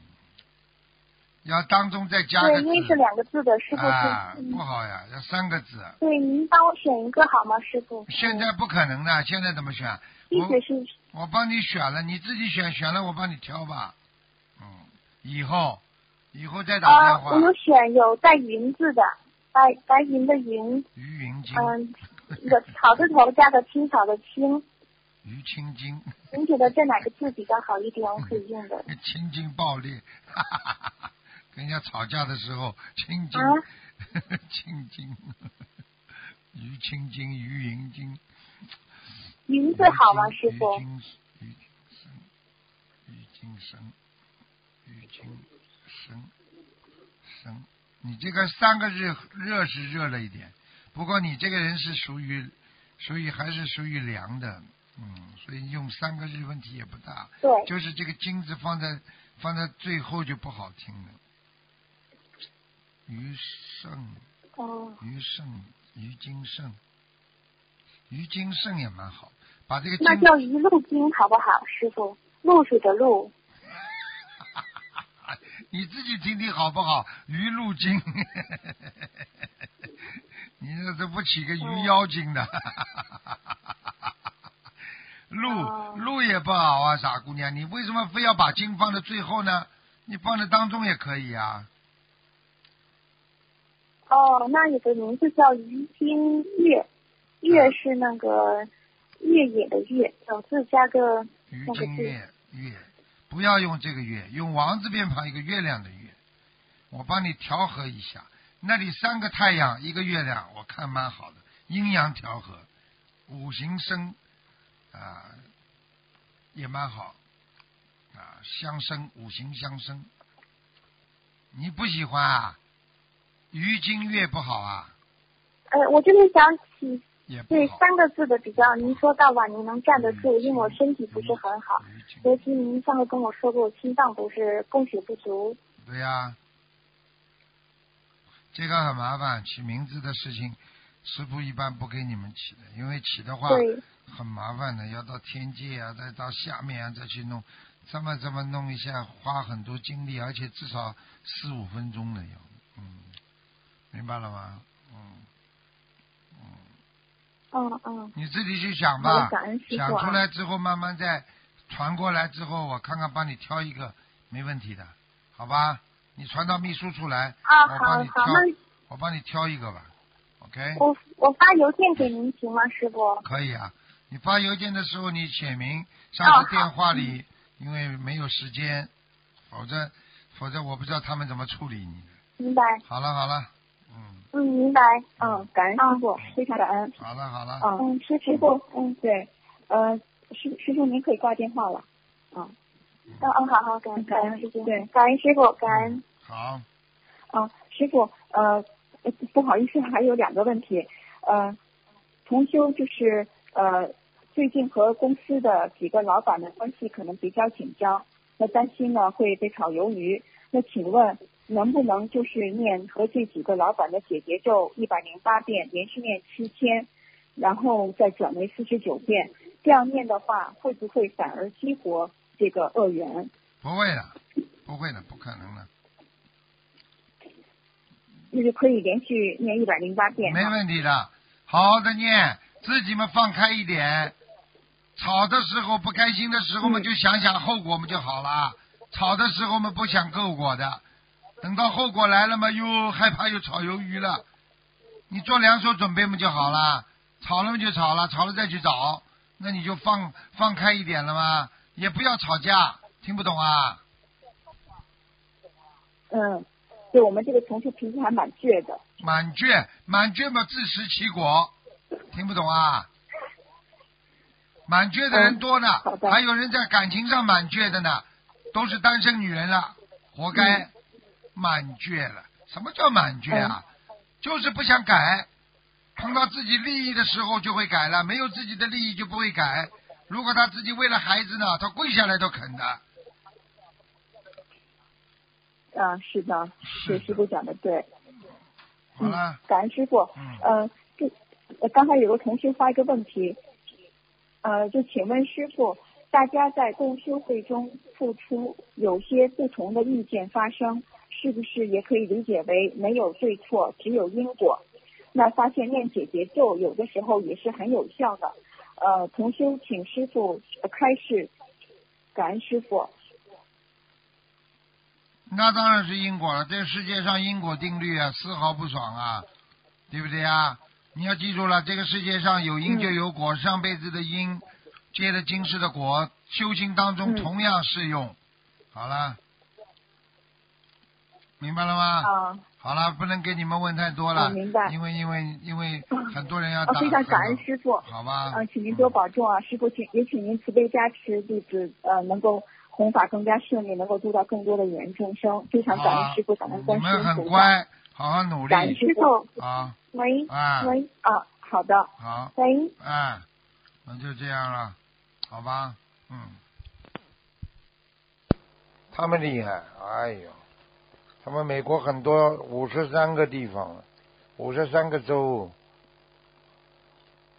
S2: 要当中再加
S5: 对，
S2: 个
S5: 因为是
S2: 字
S5: 两个字的，师傅。
S2: 啊，
S5: 嗯。
S2: 不好呀，要三个字。
S5: 对，您帮我选一个好吗，师傅？
S2: 现在不可能的，现在怎么选？我我帮你选了，你自己选，选了我帮你挑吧。嗯，以后以后再打
S5: 啊
S2: 电，话。
S5: 我有选有带云字的，白白云的云，
S2: 鱼云精，
S5: 嗯，草字头加个青草的青，
S2: 鱼青筋，
S5: 您觉得这哪个字比较好一点？我可以用的。
S2: 青筋暴力，哈哈哈哈跟人家吵架的时候，青筋，
S5: 啊
S2: 青筋，于青筋，于云筋。
S5: 云字好吗，师傅？
S2: 于金生，于金生，于金生生。你这个三个日热是热了一点，不过你这个人是属于属于还是属于凉的，嗯，所以用三个日问题也不大，
S5: 对，
S2: 就是这个金字放在放在最后就不好听了。余胜，
S5: 哦，
S2: 余胜，于金胜，余金胜也蛮好，把这个金
S5: 那叫一路金好不好，师傅？露水的露，
S2: 你自己听听好不好？鱼路精，你这都不起个鱼妖精的，路
S5: 哦
S2: 路也不好啊，傻姑娘，你为什么非要把经放在最后呢？你放在当中也可以啊。
S5: 哦，那你的名字叫于金月，月是那个月野的月，小字加个
S2: 于
S5: 那个字。
S2: 金月月，不要用这个月，用王字边旁一个月亮的月。我帮你调和一下，那里三个太阳，一个月亮，我看蛮好的，阴阳调和，五行生啊也蛮好啊，相生五行相生。你不喜欢啊？于金月不好啊，
S5: 呃，我就是想起对三个字的比较，您说到晚您能站得住，因为我身体不是很好，尤其您上次跟我说过，心脏不是供血不足。
S2: 对呀、这个很麻烦，起名字的事情，师傅一般不给你们起的，因为起的话
S5: 对，
S2: 很麻烦的，要到天界啊，再到下面啊，再去弄，这么这么弄一下，花很多精力，而且至少四五分钟的要，嗯，明白了吗？嗯嗯，你自己去想吧，想出来之后慢慢再传过来之后，我看看帮你挑一个，没问题的，好吧？你传到秘书处来，
S5: 啊，
S2: 我帮你挑我帮你挑一个吧，OK？
S5: 我我发邮件给您行吗，师傅？
S2: 可以啊，你发邮件的时候你写明，上
S5: 哦
S2: 次电话里、因为没有时间，否则否则我不知道他们怎么处理你。
S5: 明白，
S2: 好了好了，嗯，
S5: 嗯，明白，
S3: 嗯，感恩师傅，非常感恩。
S2: 好了好了，
S3: 嗯，
S5: 嗯，师
S3: 师傅，嗯，对，呃，师师傅您可以挂电话了。嗯，
S5: 嗯嗯，好好，感恩感恩师傅，
S3: 对，
S5: 感恩师傅，感恩，
S2: 好，
S3: 嗯，师傅，呃，呃不好意思，还有两个问题。呃，重修就是呃，最近和公司的几个老板的关系可能比较紧张，那担心呢会被炒鱿鱼。那请问能不能就是念和这几个老板的解结咒一百零八遍，连续念七天，然后再转为四十九遍？这样念的话，会不会反而激活这个恶缘？
S2: 不会的，不会的，不可能的，
S3: 就是可以连续念一百零八遍。
S2: 没问题的，好好的念，自己们放开一点。吵的时候不开心的时候我
S3: 们
S2: 就想想后果们就好了。吵的时候们不想后果的，等到后果来了嘛又害怕又炒鱿鱼了。你做两手准备嘛就好了，吵了嘛就吵了，吵了再去找，那你就放放开一点了嘛，也不要吵架，听不懂啊？
S3: 嗯，对我们这个同事脾气还蛮倔的。
S2: 蛮倔，蛮倔嘛自食其果，听不懂啊？满倔的人多呢，还有人在感情上满倔的呢，都是单身女人了，活该，满倔了。什么叫满倔啊？就是不想改，碰到自己利益的时候就会改了，没有自己的利益就不会改。如果他自己为了孩子呢，他跪下来都肯的。
S3: 啊，是的，
S2: 是
S3: 是师傅讲的对。
S2: 好了，
S3: 感恩师傅。
S2: 嗯
S3: 呃，就呃刚才有个同学发一个问题，呃，就请问师傅，大家在共修会中付出，有些不同的意见发生，是不是也可以理解为没有对错，只有因果？那发现念解结咒有的时候也是很有效的。呃，同修请师傅呃开示，感恩师傅。
S2: 那当然是因果了。这个世界上因果定律啊，丝毫不爽啊，对不对啊？你要记住了，这个世界上有因就有果，上辈子的因结的今世的果，修行当中
S3: 嗯
S2: 同样适用。好了，明白了吗？
S3: 啊、
S2: 好了，不能给你们问太多了，
S3: 我明白
S2: 因为因为因为很多人要
S3: 呃，
S2: 打。
S3: 非常感恩师傅。
S2: 好吧。
S3: 呃，请您多保重啊，师傅，请也请您慈悲加持弟子，呃，能够弘法更加顺利，能够度到更多的有缘众生。非常感恩师傅，感恩观
S2: 你们很
S3: 世音菩萨。
S2: 乖，好好努力
S3: 感恩师傅。
S2: 啊
S3: 喂，
S2: 啊
S3: 喂，啊，好的，
S2: 好。
S3: 喂，
S2: 啊，那就这样了，好吧？嗯。他们厉害，哎呦，他们美国很多五十三个地方，五十三个州，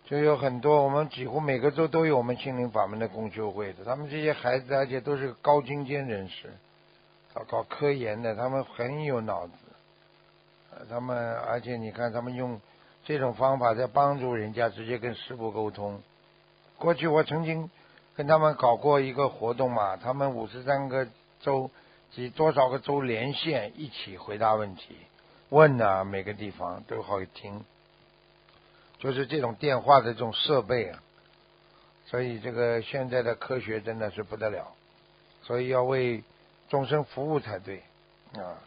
S2: 就有很多，我们几乎每个州都有我们心灵法门的共修会的。他们这些孩子，而且都是高精尖人士，搞科研的，他们很有脑子。他们而且你看，他们用这种方法在帮助人家直接跟师傅沟通。过去我曾经跟他们搞过一个活动嘛，他们五十三个州及多少个州连线一起回答问题，问啊，每个地方都好听。就是这种电话的这种设备啊，所以这个现在的科学真的是不得了，所以要为众生服务才对啊。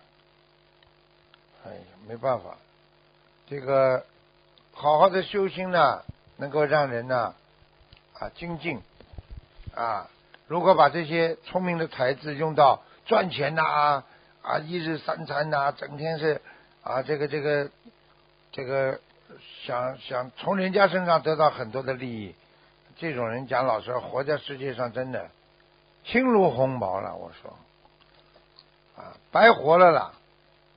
S2: 哎呀，没办法，这个好好的修心呢，能够让人呢啊精进啊。如果把这些聪明的才智用到赚钱呐啊一日三餐呐、整天是啊这个这个这个想想从人家身上得到很多的利益，这种人讲老实话，活在世界上真的轻如鸿毛了。我说啊，白活了啦。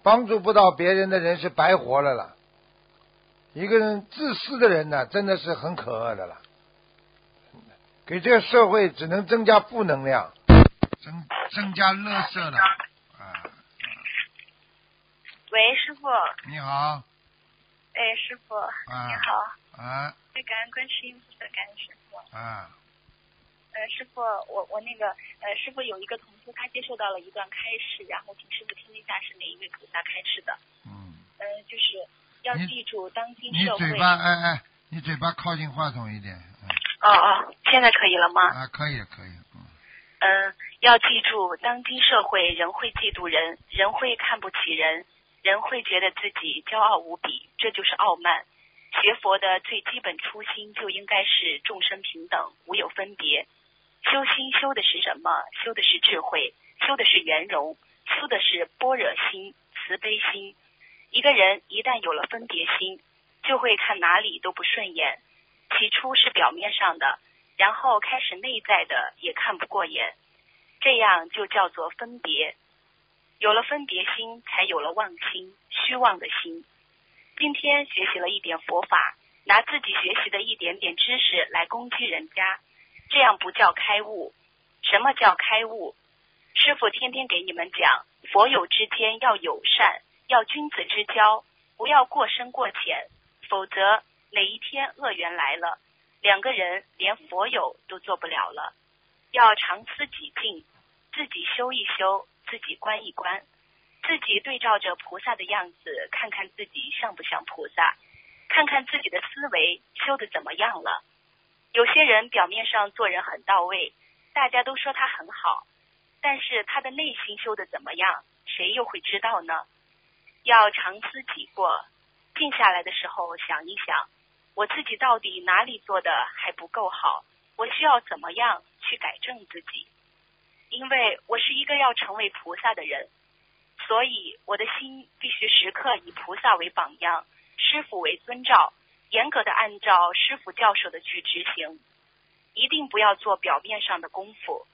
S2: 帮助不到别人的人是白活了啦。一个人自私的人呢，真的是很可恶的了，给这个社会只能增加负能量，增增加乐色的。啊，
S6: 喂，师傅。
S2: 你好，
S6: 哎，师傅，
S2: 啊
S6: 你好。
S2: 啊
S6: 哎，感恩观世音菩萨，感恩师傅。
S2: 啊，
S6: 呃，师傅，我我那个呃，师傅有一个同修，他接受到了一段开示，然后请师傅听一下是哪一位菩萨开示的。
S2: 嗯，
S6: 嗯、就是要记住当今社会。
S2: 嘴巴哎哎，你嘴巴靠近话筒一点，嗯
S6: 哦哦，现在可以了吗？
S2: 啊，可以可以，嗯
S6: 嗯，要记住，当今社会人会嫉妒人，人会看不起人，人会觉得自己骄傲无比，这就是傲慢。学佛的最基本初心就应该是众生平等，无有分别。修心修的是什么？修的是智慧，修的是圆融，修的是般若心、慈悲心。一个人一旦有了分别心，就会看哪里都不顺眼。起初是表面上的，然后开始内在的也看不过眼，这样就叫做分别。有了分别心，才有了妄心、虚妄的心。今天学习了一点佛法，拿自己学习的一点点知识来攻击人家，这样不叫开悟。什么叫开悟？师傅天天给你们讲，佛友之间要友善，要君子之交，不要过深过浅，否则哪一天恶缘来了，两个人连佛友都做不了了。要常思己境，自己修一修，自己观一观，自己对照着菩萨的样子，看看自己像不像菩萨，看看自己的思维修的怎么样了。有些人表面上做人很到位，大家都说他很好，但是他的内心修的怎么样，谁又会知道呢？要常思己过，静下来的时候想一想，我自己到底哪里做的还不够好，我需要怎么样去改正自己？因为我是一个要成为菩萨的人，所以我的心必须时刻以菩萨为榜样，师傅为遵照，严格的按照师傅教授的去执行，一定不要做表面上的功夫。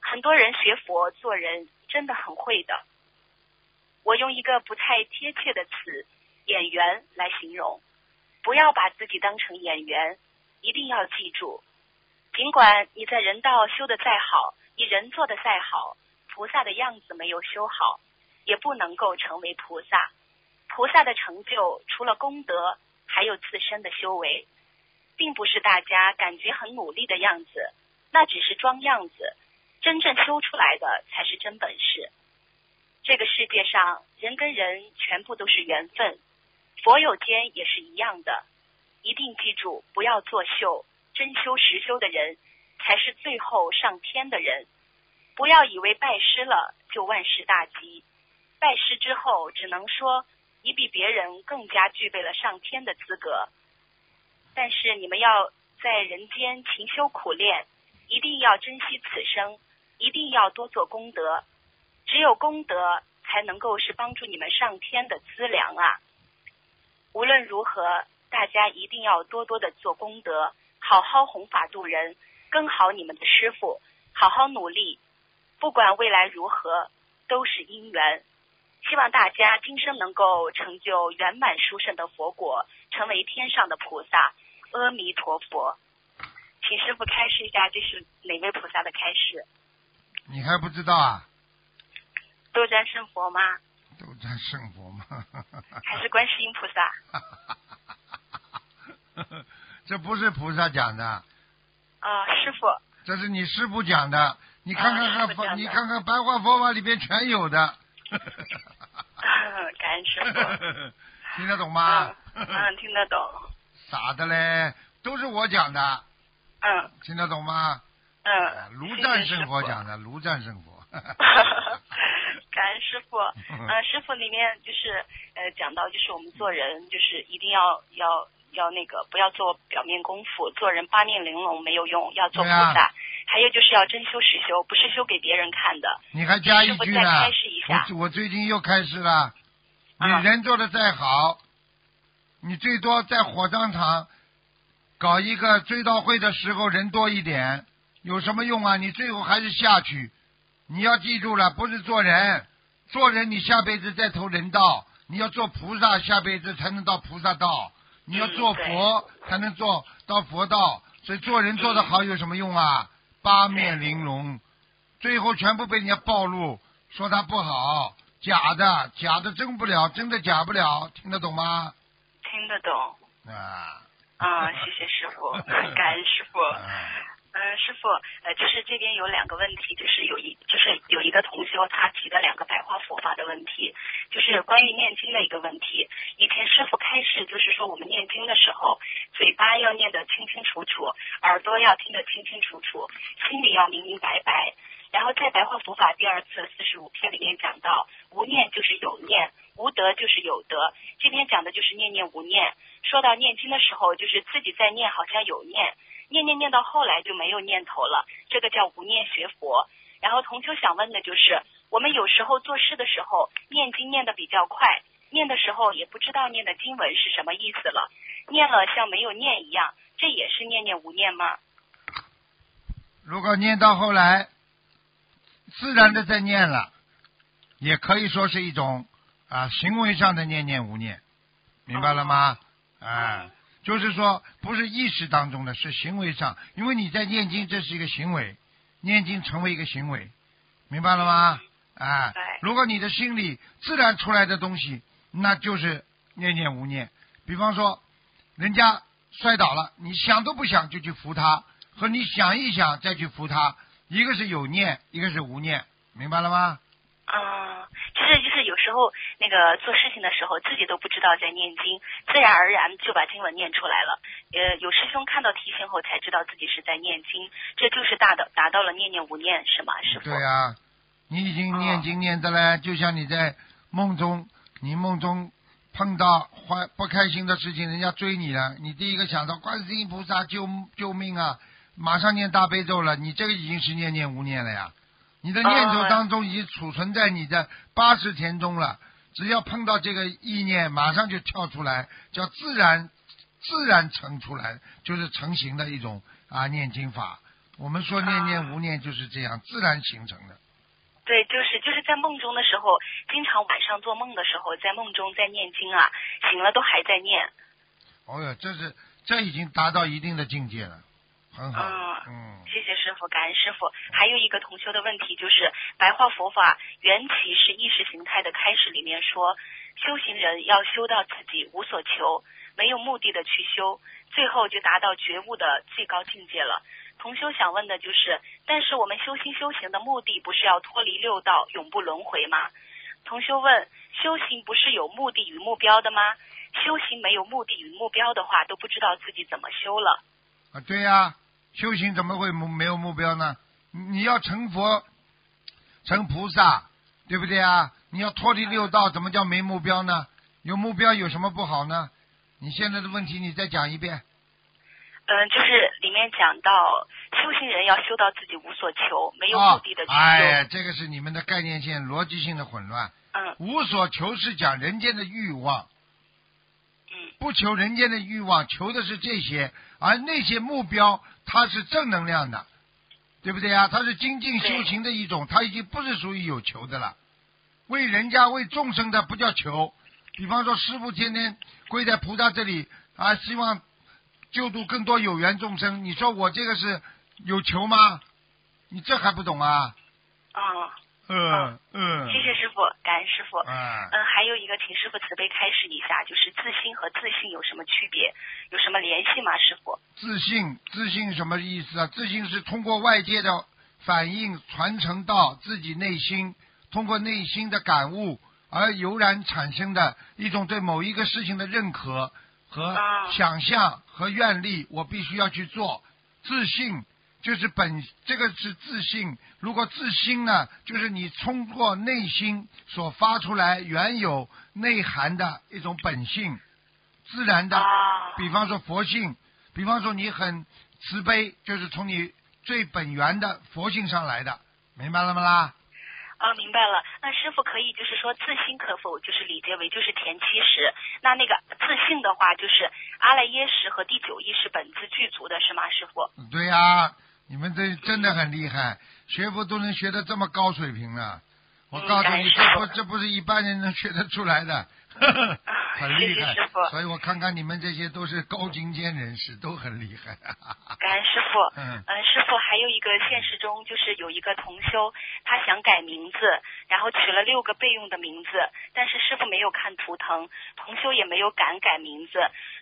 S6: 很多人学佛做人真的很会的，我用一个不太贴切的词“演员”来形容，不要把自己当成演员，一定要记住，尽管你在人道修的再好，你人做的再好，菩萨的样子没有修好，也不能够成为菩萨。菩萨的成就除了功德，还有自身的修为，并不是大家感觉很努力的样子，那只是装样子。真正修出来的才是真本事。这个世界上人跟人全部都是缘分，佛友间也是一样的。一定记住，不要作秀，真修实修的人才是最后上天的人。不要以为拜师了就万事大吉，拜师之后只能说你比别人更加具备了上天的资格。但是你们要在人间勤修苦练，一定要珍惜此生。一定要多做功德，只有功德才能够是帮助你们上天的资粮啊！无论如何，大家一定要多多的做功德，好好弘法度人，跟好你们的师傅，好好努力。不管未来如何，都是因缘。希望大家今生能够成就圆满殊胜的佛果，成为天上的菩萨。阿弥陀佛，请师傅开示一下，这是哪位菩萨的开示？
S2: 你还不知道啊？
S6: 斗战胜佛吗？
S2: 斗战胜佛吗？
S6: 还是观世音菩萨？
S2: 这不是菩萨讲的。
S6: 啊，师傅。
S2: 这是你师傅讲的，你看看看佛，你看看白话佛法里边全有的。
S6: 感恩师傅。
S2: 听得懂吗？
S6: 嗯，听得懂。
S2: 傻的嘞，都是我讲的。
S6: 嗯。
S2: 听得懂吗？
S6: 嗯，
S2: 卢战胜佛讲的，卢战胜佛。
S6: 感恩师傅，嗯，师傅里面就是呃讲到，就是我们做人就是一定要要要那个不要做表面功夫，做人八面玲珑没有用，要做菩萨。还有就是要真修实修，不是修给别人看的。
S2: 你还加一句呢？
S6: 我
S2: 我最近又开始了，你人做的再好，你最多在火葬场搞一个追悼会的时候人多一点。有什么用啊？你最后还是下去。你要记住了，不是做人，做人你下辈子再投人道，你要做菩萨，下辈子才能到菩萨道。你要做佛，才能做到佛道。所以做人做得好有什么用啊？八面玲珑，最后全部被人家暴露，说他不好，假的，假的真不了，真的假不了，听得懂吗？
S6: 听得懂。
S2: 啊。
S6: 啊，谢谢师傅，感恩师傅。嗯，师傅，呃，就是这边有两个问题，就是有一，就是有一个同修他提的两个白话佛法的问题，就是关于念经的一个问题。以前师傅开示就是说，我们念经的时候，嘴巴要念得清清楚楚，耳朵要听得清清楚楚，心里要明明白白。然后在白话佛法第二次四十五篇里面讲到，无念就是有念，无德就是有德。这边讲的就是念念无念。说到念经的时候，就是自己在念，好像有念。念念念到后来就没有念头了，这个叫无念学佛。然后同修想问的就是，我们有时候做事的时候念经念的比较快，念的时候也不知道念的经文是什么意思了，念了像没有念一样，这也是念念无念吗？
S2: 如果念到后来，自然的在念了，也可以说是一种啊行为上的念念无念，明白了吗？啊。就是说，不是意识当中的，是行为上，因为你在念经，这是一个行为，念经成为一个行为，明白了吗？啊，如果你的心里自然出来的东西，那就是念念无念。比方说，人家摔倒了，你想都不想就去扶他，和你想一想再去扶他，一个是有念，一个是无念，明白了吗？
S6: 啊，就是就是有时候那个做事情的时候，自己都不知道在念经，自然而然就把经文念出来了。呃，有师兄看到提醒后才知道自己是在念经，这就是大的达到了念念无念，是吗，师傅？
S2: 对呀，你已经念经念的嘞，就像你在梦中，你梦中碰到坏不开心的事情，人家追你了，你第一个想到观世音菩萨救救命啊，马上念大悲咒了，你这个已经是念念无念了呀。你的念头
S6: 哦
S2: 当中已经储存在你的八十田中了，只要碰到这个意念，马上就跳出来，叫自然自然成出来，就是成型的一种啊念经法。我们说念念
S6: 啊
S2: 无念就是这样自然形成的。
S6: 对，就是就是在梦中的时候，经常晚上做梦的时候，在梦中在念经啊，醒了都还在念。
S2: 哦哟，这是这已经达到一定的境界了，很好。
S6: 嗯
S2: 嗯，
S6: 谢谢师傅，感恩师傅。还有一个同修的问题就是，白话佛法缘起是意识形态的开始里面说，修行人要修到自己无所求，没有目的的去修，最后就达到觉悟的最高境界了。同修想问的就是，但是我们修心修行的目的不是要脱离六道，永不轮回吗？同修问，修行不是有目的与目标的吗？修行没有目的与目标的话，都不知道自己怎么修了。
S2: 啊，对呀、修行怎么会目没有目标呢？你你要成佛，成菩萨，对不对啊？你要脱离六道，怎么叫没目标呢？有目标有什么不好呢？你现在的问题你再讲一遍。
S6: 嗯，就是里面讲到修行人要修到自己无所求，没有目
S2: 啊
S6: 的的去修。
S2: 哎，这个是你们的概念性逻辑性的混乱。
S6: 嗯
S2: 无所求是讲人间的欲望，
S6: 嗯
S2: 不求人间的欲望，求的是这些，而那些目标它是正能量的，对不对啊？它是精进修行的一种，它已经不是属于有求的了。为人家为众生的不叫求，比方说师傅天天跪在菩萨这里啊，希望救度更多有缘众生，你说我这个是有求吗？你这还不懂啊？
S6: 嗯，
S2: 嗯嗯。
S6: 谢谢师傅，感恩师傅。
S2: 嗯。
S6: 嗯，还有一个，请师傅慈悲开示一下，就是自信和自信有什么区别？有什么联系吗？师傅？
S2: 自信，自信什么意思啊？自信是通过外界的反应传承到自己内心，通过内心的感悟而油然产生的一种对某一个事情的认可和
S6: 啊
S2: 想象和愿力，我必须要去做。自信就是本，这个是自信。如果自心呢，就是你通过内心所发出来原有内涵的一种本性，自然的。
S6: 啊，
S2: 比方说佛性，比方说你很慈悲，就是从你最本源的佛性上来的，明白了吗啦？
S6: 啊，明白了。那师傅可以就是说自心可否就是理解为就是前七识？那那个自信的话，就是阿赖耶识和第九意识本自具足的是吗？师傅？
S2: 对呀、你们这真的很厉害，学佛都能学到这么高水平了。我
S6: 嗯
S2: 告诉你，这不这不是一般人能学得出来的，很厉害
S6: 谢谢师傅。
S2: 所以我看看你们这些都是高精尖人士，都很厉害。
S6: 感恩师傅。
S2: 嗯
S6: 嗯，师傅还有一个现实中就是有一个同修，他想改名字，然后取了六个备用的名字，但是师傅没有看图腾，同修也没有敢改名字。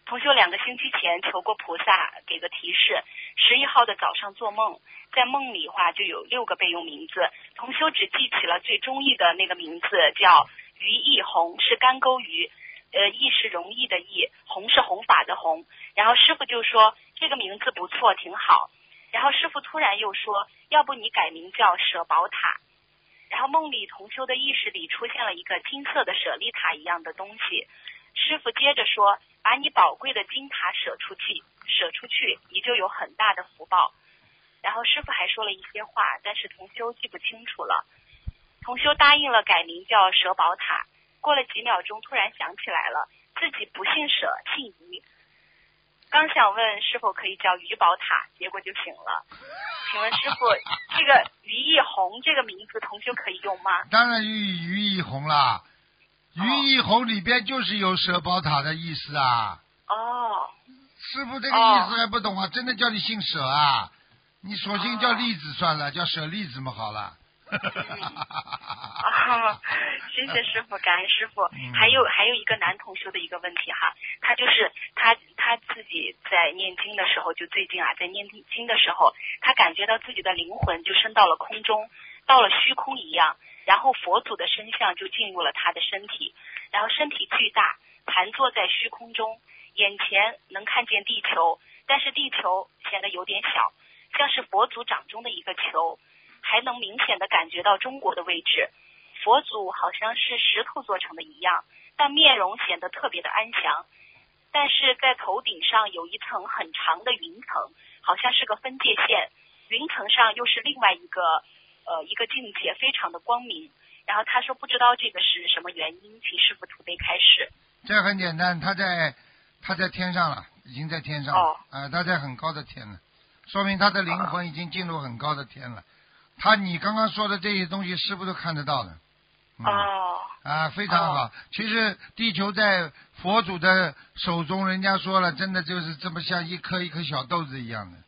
S6: 同修两个星期前求过菩萨给个提示，十一号的早上做梦，在梦里话就有六个备用名字，同修只记起了最中意的那个名字叫于义红，是干沟鱼。呃，义是容易的义，弘是弘法的弘。然后师傅就说这个名字不错，挺好。然后师傅突然又说，要不你改名叫舍宝塔。然后梦里同修的意识里出现了一个金色的舍利塔一样的东西。师傅接着说，把你宝贵的金塔舍出去，舍出去，你就有很大的福报。然后师傅还说了一些话，但是同修记不清楚了。同修答应了改名叫舍宝塔。过了几秒钟，突然想起来了，自己不姓舍，姓于。刚想问是否可以叫于宝塔，结果就醒了。请问师傅，这个于义红这个名字，同修可以用吗？
S2: 当然于于义红啦，于义红里边就是有舍宝塔的意思啊。
S6: 哦，
S2: 师傅这个意思还不懂啊？真的叫你姓舍啊？你索性叫栗子算了，叫舍栗子嘛好了。
S6: 啊，谢谢师傅，感恩师傅。
S2: 嗯
S6: 还有还有一个男同修的一个问题哈，他就是他他自己在念经的时候，就最近啊，在念经的时候，他感觉到自己的灵魂就升到了空中，到了虚空一样，然后佛祖的身像就进入了他的身体，然后身体巨大，盘坐在虚空中，眼前能看见地球，但是地球显得有点小，像是佛祖掌中的一个球。还能明显的感觉到中国的位置。佛祖好像是石头做成的一样，但面容显得特别的安详。但是在头顶上有一层很长的云层，好像是个分界线。云层上又是另外一个呃一个境界，非常的光明。然后他说不知道这个是什么原因，请师傅慈悲开始。
S2: 这很简单，他在他在天上了，已经在天上了，
S6: 哦
S2: 啊、他在很高的天了，说明他的灵魂已经进入很高的天了。他你刚刚说的这些东西，师傅都看得到的。嗯、
S6: 哦
S2: 啊，非常好。其实地球在佛祖的手中，人家说了，真的就是这么像一颗一颗小豆子一样的。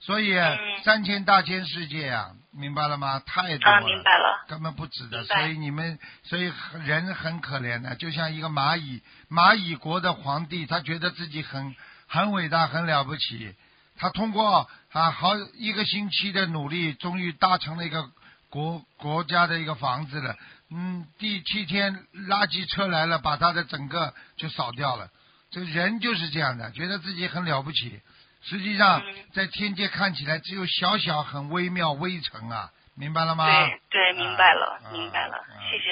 S2: 所以、
S6: 嗯
S2: 三千大千世界啊，明白了吗？太多了。
S6: 啊，明白了。
S2: 根本不值得，所以你们，所以人很可怜的，就像一个蚂蚁，蚂蚁国的皇帝，他觉得自己很很伟大，很了不起，他通过啊好一个星期的努力，终于搭成了一个国国家的一个房子了。嗯，第七天垃圾车来了，把他的整个就扫掉了。这人就是这样的，觉得自己很了不起，实际上
S6: 嗯
S2: 在天界看起来只有小小很微妙微尘啊，明白了吗？
S6: 对对，明白了，
S2: 啊
S6: 明白了
S2: 啊，
S6: 谢谢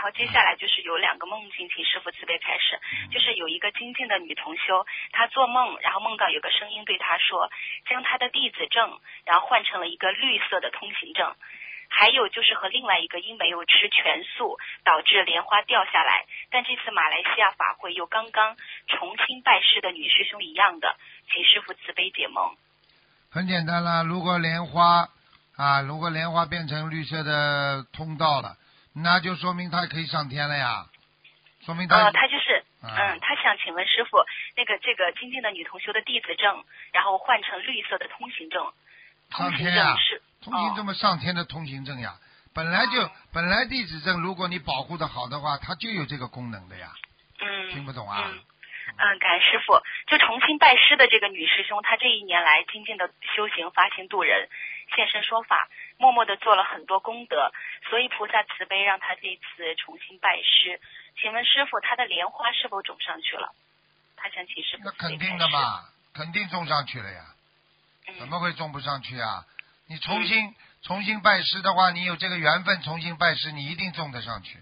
S6: 然后接下来就是有两个梦境，请师傅慈悲开始。就是有一个精进的女同修，她做梦，然后梦到有个声音对她说，将她的弟子证，然后换成了一个绿色的通行证。还有就是和另外一个因没有吃全素导致莲花掉下来，但这次马来西亚法会又刚刚重新拜师的女师兄一样的，请师傅慈悲解梦。
S2: 很简单啦，如果莲花啊，如果莲花变成绿色的通道了，那就说明他可以上天了呀，说明他、
S6: 呃，他就是，
S2: 啊。
S6: 嗯，他想请问师傅，那个这个精进的女同修的弟子证，然后换成绿色的通行证，通
S2: 天呀
S6: 证是
S2: 通行证嘛，上天的通行证呀，本来就、
S6: 哦。
S2: 本来弟子证，如果你保护的好的话，它就有这个功能的呀，
S6: 嗯，
S2: 听不懂啊？
S6: 嗯。嗯，感恩师傅。就重新拜师的这个女师兄，她这一年来精进的修行、发心度人、现身说法，默默的做了很多功德，所以菩萨慈悲让他这次重新拜师。请问师傅，他的莲花是否种上去了？他想请师傅
S2: 那肯定。的嘛，肯定种上去了呀，
S6: 嗯
S2: 怎么会种不上去啊？你重新、重新拜师的话，你有这个缘分重新拜师，你一定种得上去，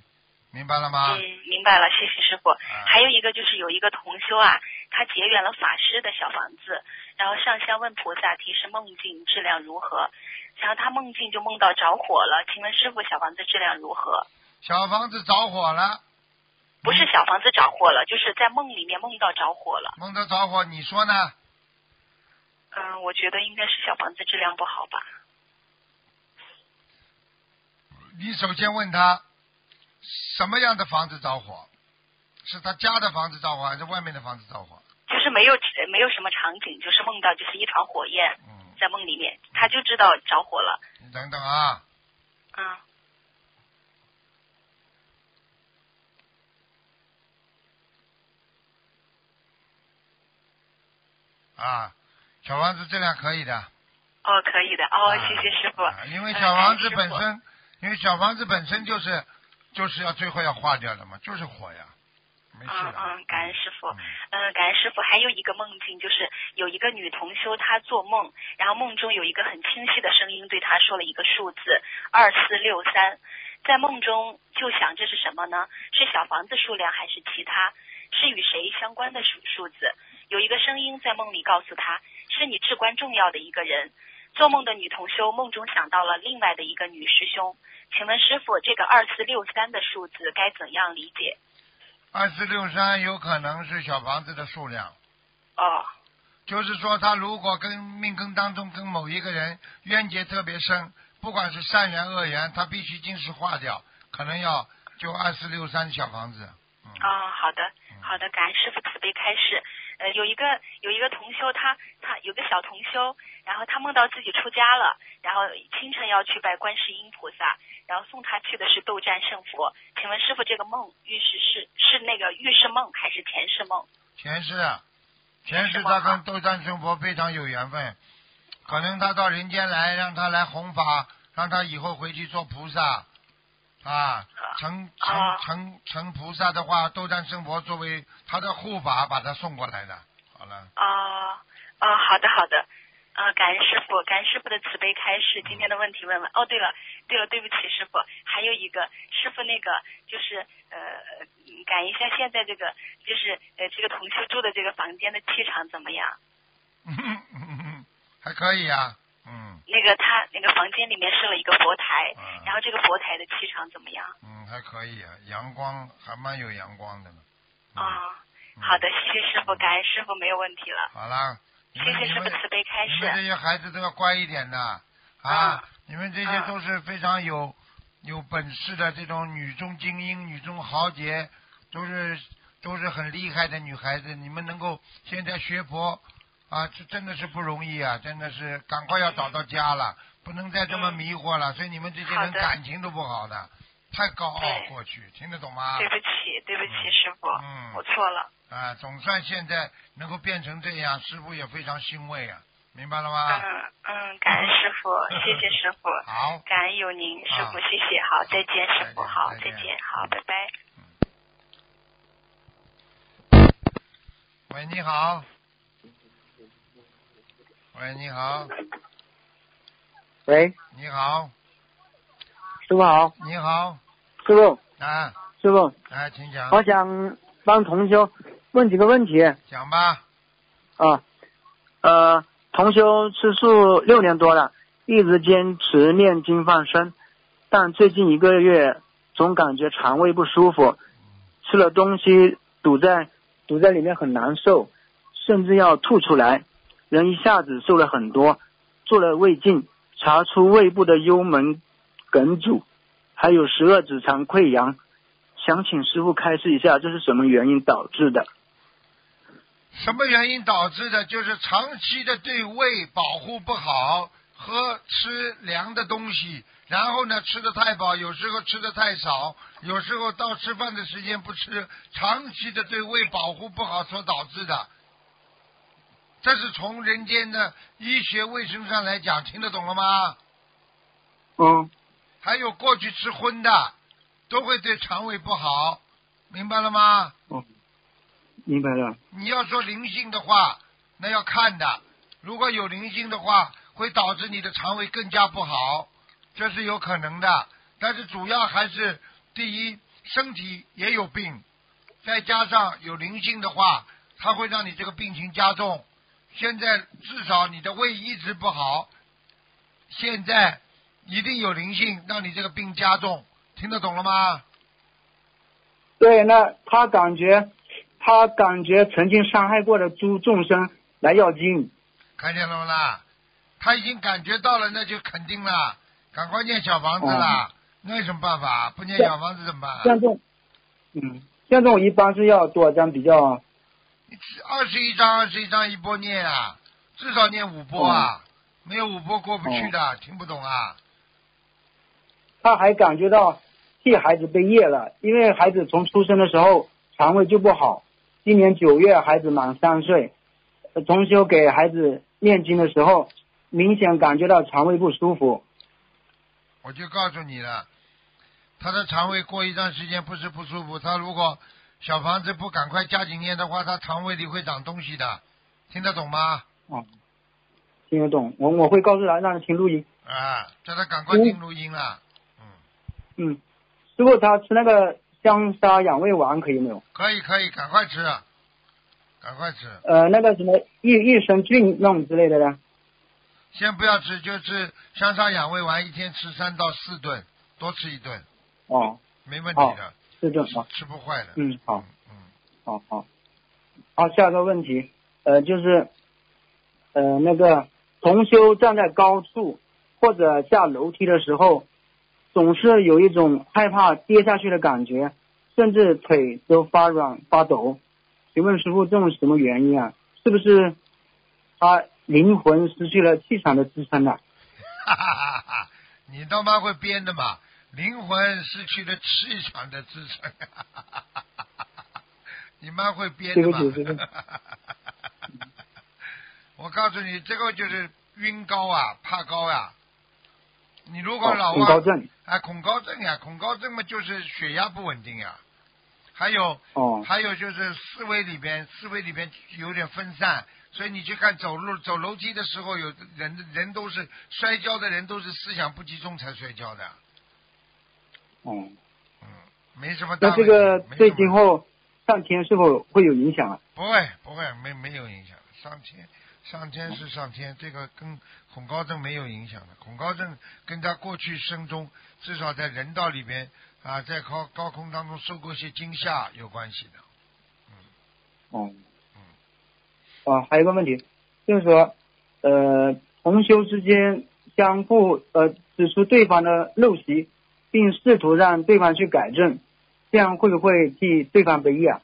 S2: 明白了吗？
S6: 嗯，明白了，谢谢师傅。
S2: 啊
S6: 还有一个就是有一个同修啊，他结缘了法师的小房子，然后上香问菩萨提示梦境质量如何，然后他梦境就梦到着火了，请问师傅小房子质量如何？
S2: 小房子着火了，
S6: 不是小房子着火了，就是在梦里面梦到着火了。
S2: 梦到着火，你说呢？
S6: 嗯，我觉得应该是小房子质量不好吧。
S2: 你首先问他什么样的房子着火？是他家的房子着火，还是外面的房子着火？
S6: 就是没有没有什么场景，就是梦到就是一团火焰
S2: 嗯，
S6: 在梦里面，他就知道着火了。
S2: 你等等啊，
S6: 嗯
S2: 啊，小房子质量可以的。
S6: 哦，可以的。哦，
S2: 啊
S6: 谢谢师傅。
S2: 啊因为
S6: 嗯
S2: 小房子本身，因为小房子本身就是就是要最后要化掉的嘛，就是火呀。
S6: 嗯嗯，感恩师傅。
S2: 嗯
S6: 嗯，感恩师傅。还有一个梦境，就是有一个女同修，她做梦，然后梦中有一个很清晰的声音对她说了一个数字二四六三，在梦中就想这是什么呢？是小房子数量还是其他？是与谁相关的数数字？有一个声音在梦里告诉她，是你至关重要的一个人。做梦的女同修梦中想到了另外的一个女师兄，请问师傅，这个二四六三的数字该怎样理解？
S2: 二四六三有可能是小房子的数量，
S6: 哦，
S2: 就是说他如果跟命根当中跟某一个人冤结特别深，不管是善缘恶缘，他必须今世化掉，可能要就二四六三小房子。嗯，
S6: 啊、好的，
S2: 嗯。
S6: 好的，感恩师傅慈悲开示。呃，有一个有一个同修，他他有个小同修，然后他梦到自己出家了，然后清晨要去拜观世音菩萨，然后送他去的是斗战胜佛。请问师傅，这个梦预示是是那个预示梦还是前世梦？
S2: 前世，前世他跟斗战胜佛非常有缘分，可能他到人间来，让他来弘法，让他以后回去做菩萨，啊，成成
S6: 啊
S2: 成成菩萨的话，斗战胜佛作为他的护法，把他送过来的。好了，
S6: 哦哦，好的好的，啊，感恩师傅，感恩师傅的慈悲开示。今天的问题问完。哦，对了对了，对不起师傅，还有一个师傅那个就是呃，感应一下现在这个就是呃这个同修住的这个房间的气场怎么样？
S2: 还可以啊，嗯，
S6: 那个他那个房间里面设了一个佛台，
S2: 嗯
S6: 然后这个佛台的气场怎么样？
S2: 嗯，还可以啊，阳光还蛮有阳光的
S6: 啊、
S2: 嗯
S6: 好的，谢谢师傅，感恩师傅，没有问题了。
S2: 好了，你们
S6: 谢谢师傅
S2: 你们
S6: 慈悲开
S2: 你们这。些孩子都要乖一点的啊！
S6: 嗯
S2: 你们这些都是非常有有本事的这种女中精英、女中豪杰，都是都是很厉害的女孩子。你们能够现在学佛啊，这真的是不容易啊！真的是赶快要找到家了，不能再这么迷惑了。所以你们这些人感情都不好的，太高傲
S6: 对。
S2: 过去，听得懂吗？
S6: 对不起，对不起，师傅，
S2: 嗯。
S6: 我错了。
S2: 啊，总算现在能够变成这样，师傅也非常欣慰啊，明白了吗？
S6: 嗯嗯，感恩师傅，谢谢师傅，
S2: 好，
S6: 感恩有您，师傅，
S2: 啊
S6: 谢谢，好，再见，师傅，好，
S2: 再见。
S6: 再见，好，拜拜。
S2: 喂，你好。喂，你好，
S7: 喂，
S2: 你好，
S7: 师傅好，
S2: 你好，
S7: 师傅，
S2: 啊，
S7: 师傅，
S2: 来，请讲，
S7: 我想帮同修问几个问题
S2: 讲吧。
S7: 啊。呃，同修吃素六年多了，一直坚持念经放生，但最近一个月总感觉肠胃不舒服，吃了东西堵在堵在里面很难受，甚至要吐出来，人一下子瘦了很多。做了胃镜，查出胃部的幽门梗阻，还有十二指肠溃疡。想请师傅开示一下，这是什么原因导致的？
S2: 什么原因导致的？就是长期的对胃保护不好，喝吃凉的东西，然后呢吃的太饱，有时候吃的太少，有时候到吃饭的时间不吃，长期的对胃保护不好所导致的。这是从人间的医学卫生上来讲，听得懂了吗？
S7: 嗯
S2: 还有过去吃荤的，都会对肠胃不好，明白了吗？
S7: 哦明白了。
S2: 你要说灵性的话，那要看的。如果有灵性的话，会导致你的肠胃更加不好，这是有可能的。但是主要还是第一，身体也有病，再加上有灵性的话，它会让你这个病情加重。现在至少你的胃一直不好，现在一定有灵性让你这个病加重，听得懂了吗？
S7: 对，那他感觉，他感觉曾经伤害过的诸众生来要经。
S2: 看见了吗啦？他已经感觉到了，那就肯定了，赶快念小房子啦。那有什么办法？不念小房子怎么办？
S7: 像这种，嗯，像这种一般是要多少张比较？
S2: 二十一张，二十一张一波念啊，至少念五波啊，没有五波过不去的，听不懂啊？
S7: 他还感觉到替孩子背业了，因为孩子从出生的时候肠胃就不好。今年九月孩子满三岁，呃同修给孩子念经的时候，明显感觉到肠胃不舒服。
S2: 我就告诉你了，他的肠胃过一段时间不是不舒服，他如果小房子不赶快加紧念的话，他肠胃里会长东西的，听得懂吗？
S7: 哦，听得懂，我我会告诉他，让他听录音。
S2: 啊，叫他赶快听录音了。
S7: 嗯，师傅，他吃那个香砂养胃丸可以没有？
S2: 可以可以，赶快吃啊，赶快吃。
S7: 呃，那个什么益益生菌那种之类的呢？
S2: 先不要吃，就吃香砂养胃丸，一天吃三到四顿，多吃一顿，
S7: 哦，
S2: 没问题的，
S7: 四顿啊，
S2: 吃不坏的。
S7: 嗯，好，
S2: 嗯，
S7: 好好。好，下一个问题，呃，就是，呃，那个同修站在高处或者下楼梯的时候，总是有一种害怕跌下去的感觉，甚至腿都发软发抖。请问师傅，这种什么原因啊？是不是他灵魂失去了气场的支撑啊？
S2: 哈哈哈哈！你他妈会编的嘛？灵魂失去了气场的支撑，哈哈哈哈哈！你妈会编的嘛
S7: 对不起？
S2: 我告诉你，这个就是晕高啊，怕高呀、你如果
S7: 哦
S2: 老啊，
S7: 恐高症
S2: 哎，恐高症呀，恐高症嘛就是血压不稳定呀，还有
S7: 哦
S2: 还有就是思维里边，思维里边有点分散，所以你去看走路走楼梯的时候，有的人人都是摔跤的人都是思想不集中才摔跤的，
S7: 哦，
S2: 嗯，没什么大
S7: 那。这个对今后上天是否会有影响啊？
S2: 不会不会没没有影响，上天上天是上天，这个跟恐高症没有影响的。恐高症跟他过去生中至少在人道里边啊，在高高空当中受过些惊吓有关系的。
S7: 哦，嗯，啊，还有一个问题，就是说，呃，同修之间相互呃指出对方的陋习，并试图让对方去改正，这样会不会替对方背业啊？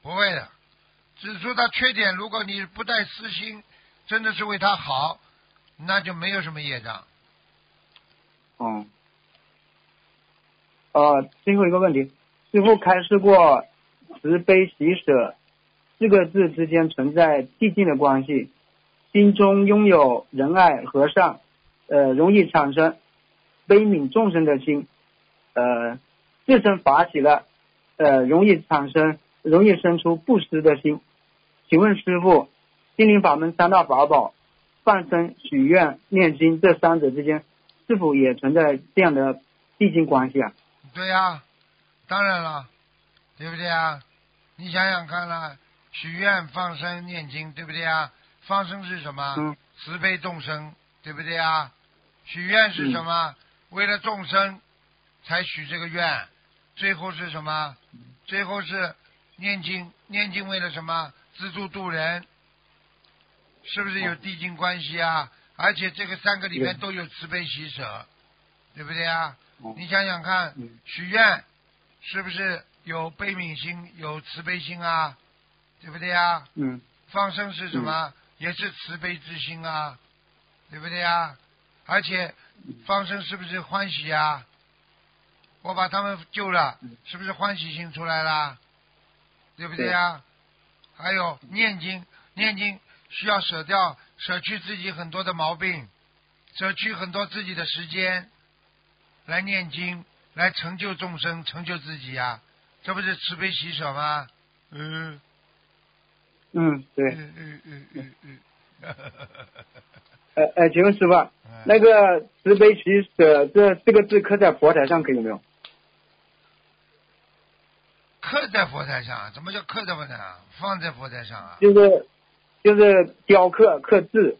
S2: 不会的，指出他缺点，如果你不带私心，真的是为他好，那就没有什么业障。
S7: 哦，呃，最后一个问题，师傅开示过慈悲喜舍四个字之间存在递进的关系，心中拥有仁爱和善，呃，容易产生悲悯众生的心，呃，自身法喜了，呃，容易产生容易生出布施的心。请问师傅，心灵法门三大法宝，放生、许愿、念经这三者之间，是否也存在这样的递进关系啊？
S2: 对呀、当然了，对不对啊？你想想看啦，许愿、放生、念经，对不对啊？放生是什么？
S7: 嗯
S2: 慈悲众生，对不对啊？许愿是什么？为了众生才许这个愿，最后是什么？最后是念经，念经为了什么？资助度人，是不是有递进关系啊？而且这个三个里面都有慈悲喜舍，对不对啊？
S7: 哦
S2: 你想想看
S7: 嗯，
S2: 许愿是不是有悲悯心、有慈悲心啊？对不对啊？
S7: 嗯
S2: 放生是什么？也是慈悲之心啊，对不对啊？而且放生是不是欢喜啊？我把他们救了，是不是欢喜心出来了？对不对啊？还有念经，念经需要舍掉、舍去自己很多的毛病，舍去很多自己的时间来念经，来成就众生，成就自己呀、这不是慈悲喜舍吗？嗯。
S7: 嗯，对。
S2: 嗯嗯嗯嗯嗯。
S7: 呃呃，请问师傅那个慈悲喜舍这四个字刻在佛台上可以没有？
S2: 刻在佛台上，怎么叫刻在佛台上？放在佛台上啊？
S7: 就是就是雕刻刻字。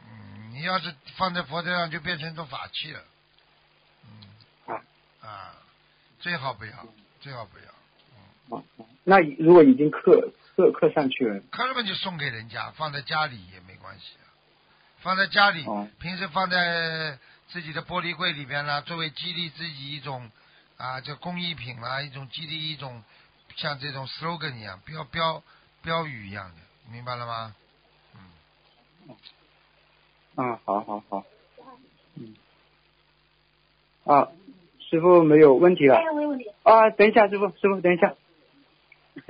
S2: 嗯，你要是放在佛台上，就变成一种法器了。嗯。
S7: 啊
S2: 啊，最好不要，最好不要。
S7: 那如果已经刻刻刻上去了，
S2: 刻了嘛就送给人家，放在家里也没关系啊。放在家里，
S7: 哦
S2: 平时放在自己的玻璃柜里边啦，作为激励自己一种啊，这工艺品啦，一种激励一种像这种 slogan 一样，标标标语一样的，明白了吗？嗯。
S7: 啊，好好好，嗯，啊，师傅没有问题了。啊，等一下，师傅，师傅等一下。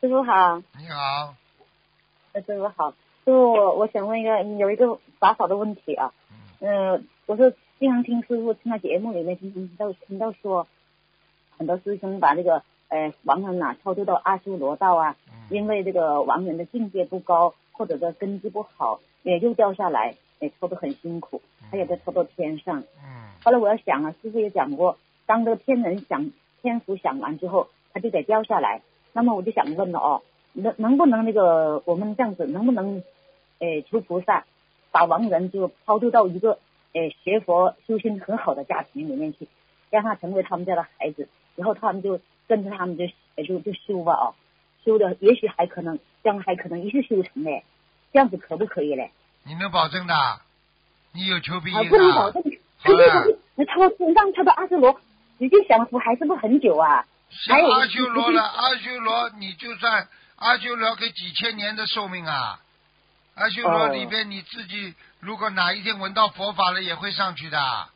S8: 师傅好，
S2: 你好，
S8: 呃师傅好，师傅我我想问一个有一个打扫的问题啊，呃，我是经常听师傅听到节目里面听听到听到说，很多师兄把这个呃亡人呐、超度到阿修罗道啊，因为这个亡人的境界不高或者说根基不好，也又掉下来，也超度很辛苦，他也在超到天上。
S2: 嗯
S8: 后来我要想啊，师傅也讲过，当这个天人享天福享完之后，他就得掉下来。那么我就想问了哦，能能不能那个我们这样子，能不能，呃，求菩萨把亡人就超度到一个呃学佛修心很好的家庭里面去，让他成为他们家的孩子，然后他们就跟着他们就呃就就修吧啊，修的也许还可能将来还可能一直修成嘞，这样子可不可以嘞？
S2: 你能保证的？你有求必应
S8: 啊，
S2: 应
S8: 不能保证，
S2: 好了，
S8: 那超让他到阿修罗，直接享福还是不很久啊？
S2: 像
S8: 还有
S2: 阿修罗了，阿修罗你就算阿修罗给几千年的寿命啊，阿修罗
S7: 哦
S2: 里边你自己如果哪一天闻到佛法了，也会上去的。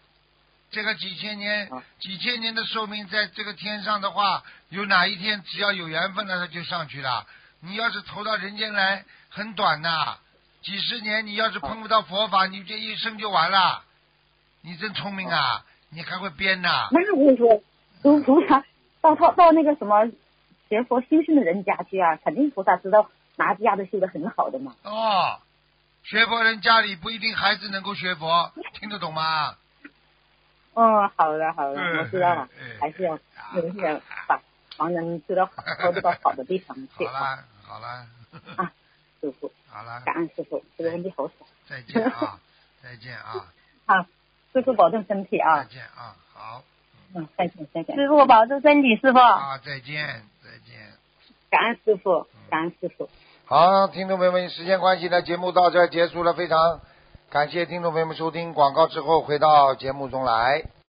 S2: 这个几千年、
S7: 啊
S2: 几千年的寿命在这个天上的话，有哪一天只要有缘分了，他就上去了。你要是投到人间来，很短呐，几十年，你要是碰不到佛法，你这一生就完了。你真聪明啊，你还会编呐。
S8: 那我跟你说，菩菩萨到到到那个什么学佛修行的人家去啊，肯定菩萨知道哪家都修的很好的嘛。
S2: 哦，学佛人家里不一定孩子能够学佛，听得懂吗？
S8: 哦，好的好的，
S2: 嗯
S8: 我知道了
S2: 嗯，
S8: 还是要
S2: 啊
S8: 有些把帮人走到好多到好的地方去。
S2: 好了好了，
S8: 啊，师傅，
S2: 好了，
S8: 感恩师傅，这个问题好少。
S2: 再见啊，再见啊，
S8: 好，师傅保重身体啊
S2: 再
S8: 啊。
S2: 见啊，好
S8: 嗯，再见再见。
S9: 师傅保重身体，师傅。
S2: 啊，再见再见。
S8: 感恩师傅，感恩师傅。
S2: 好，听众朋友们，时间关系呢，节目到这结束了，非常感谢听众朋友们收听广告之后回到节目中来。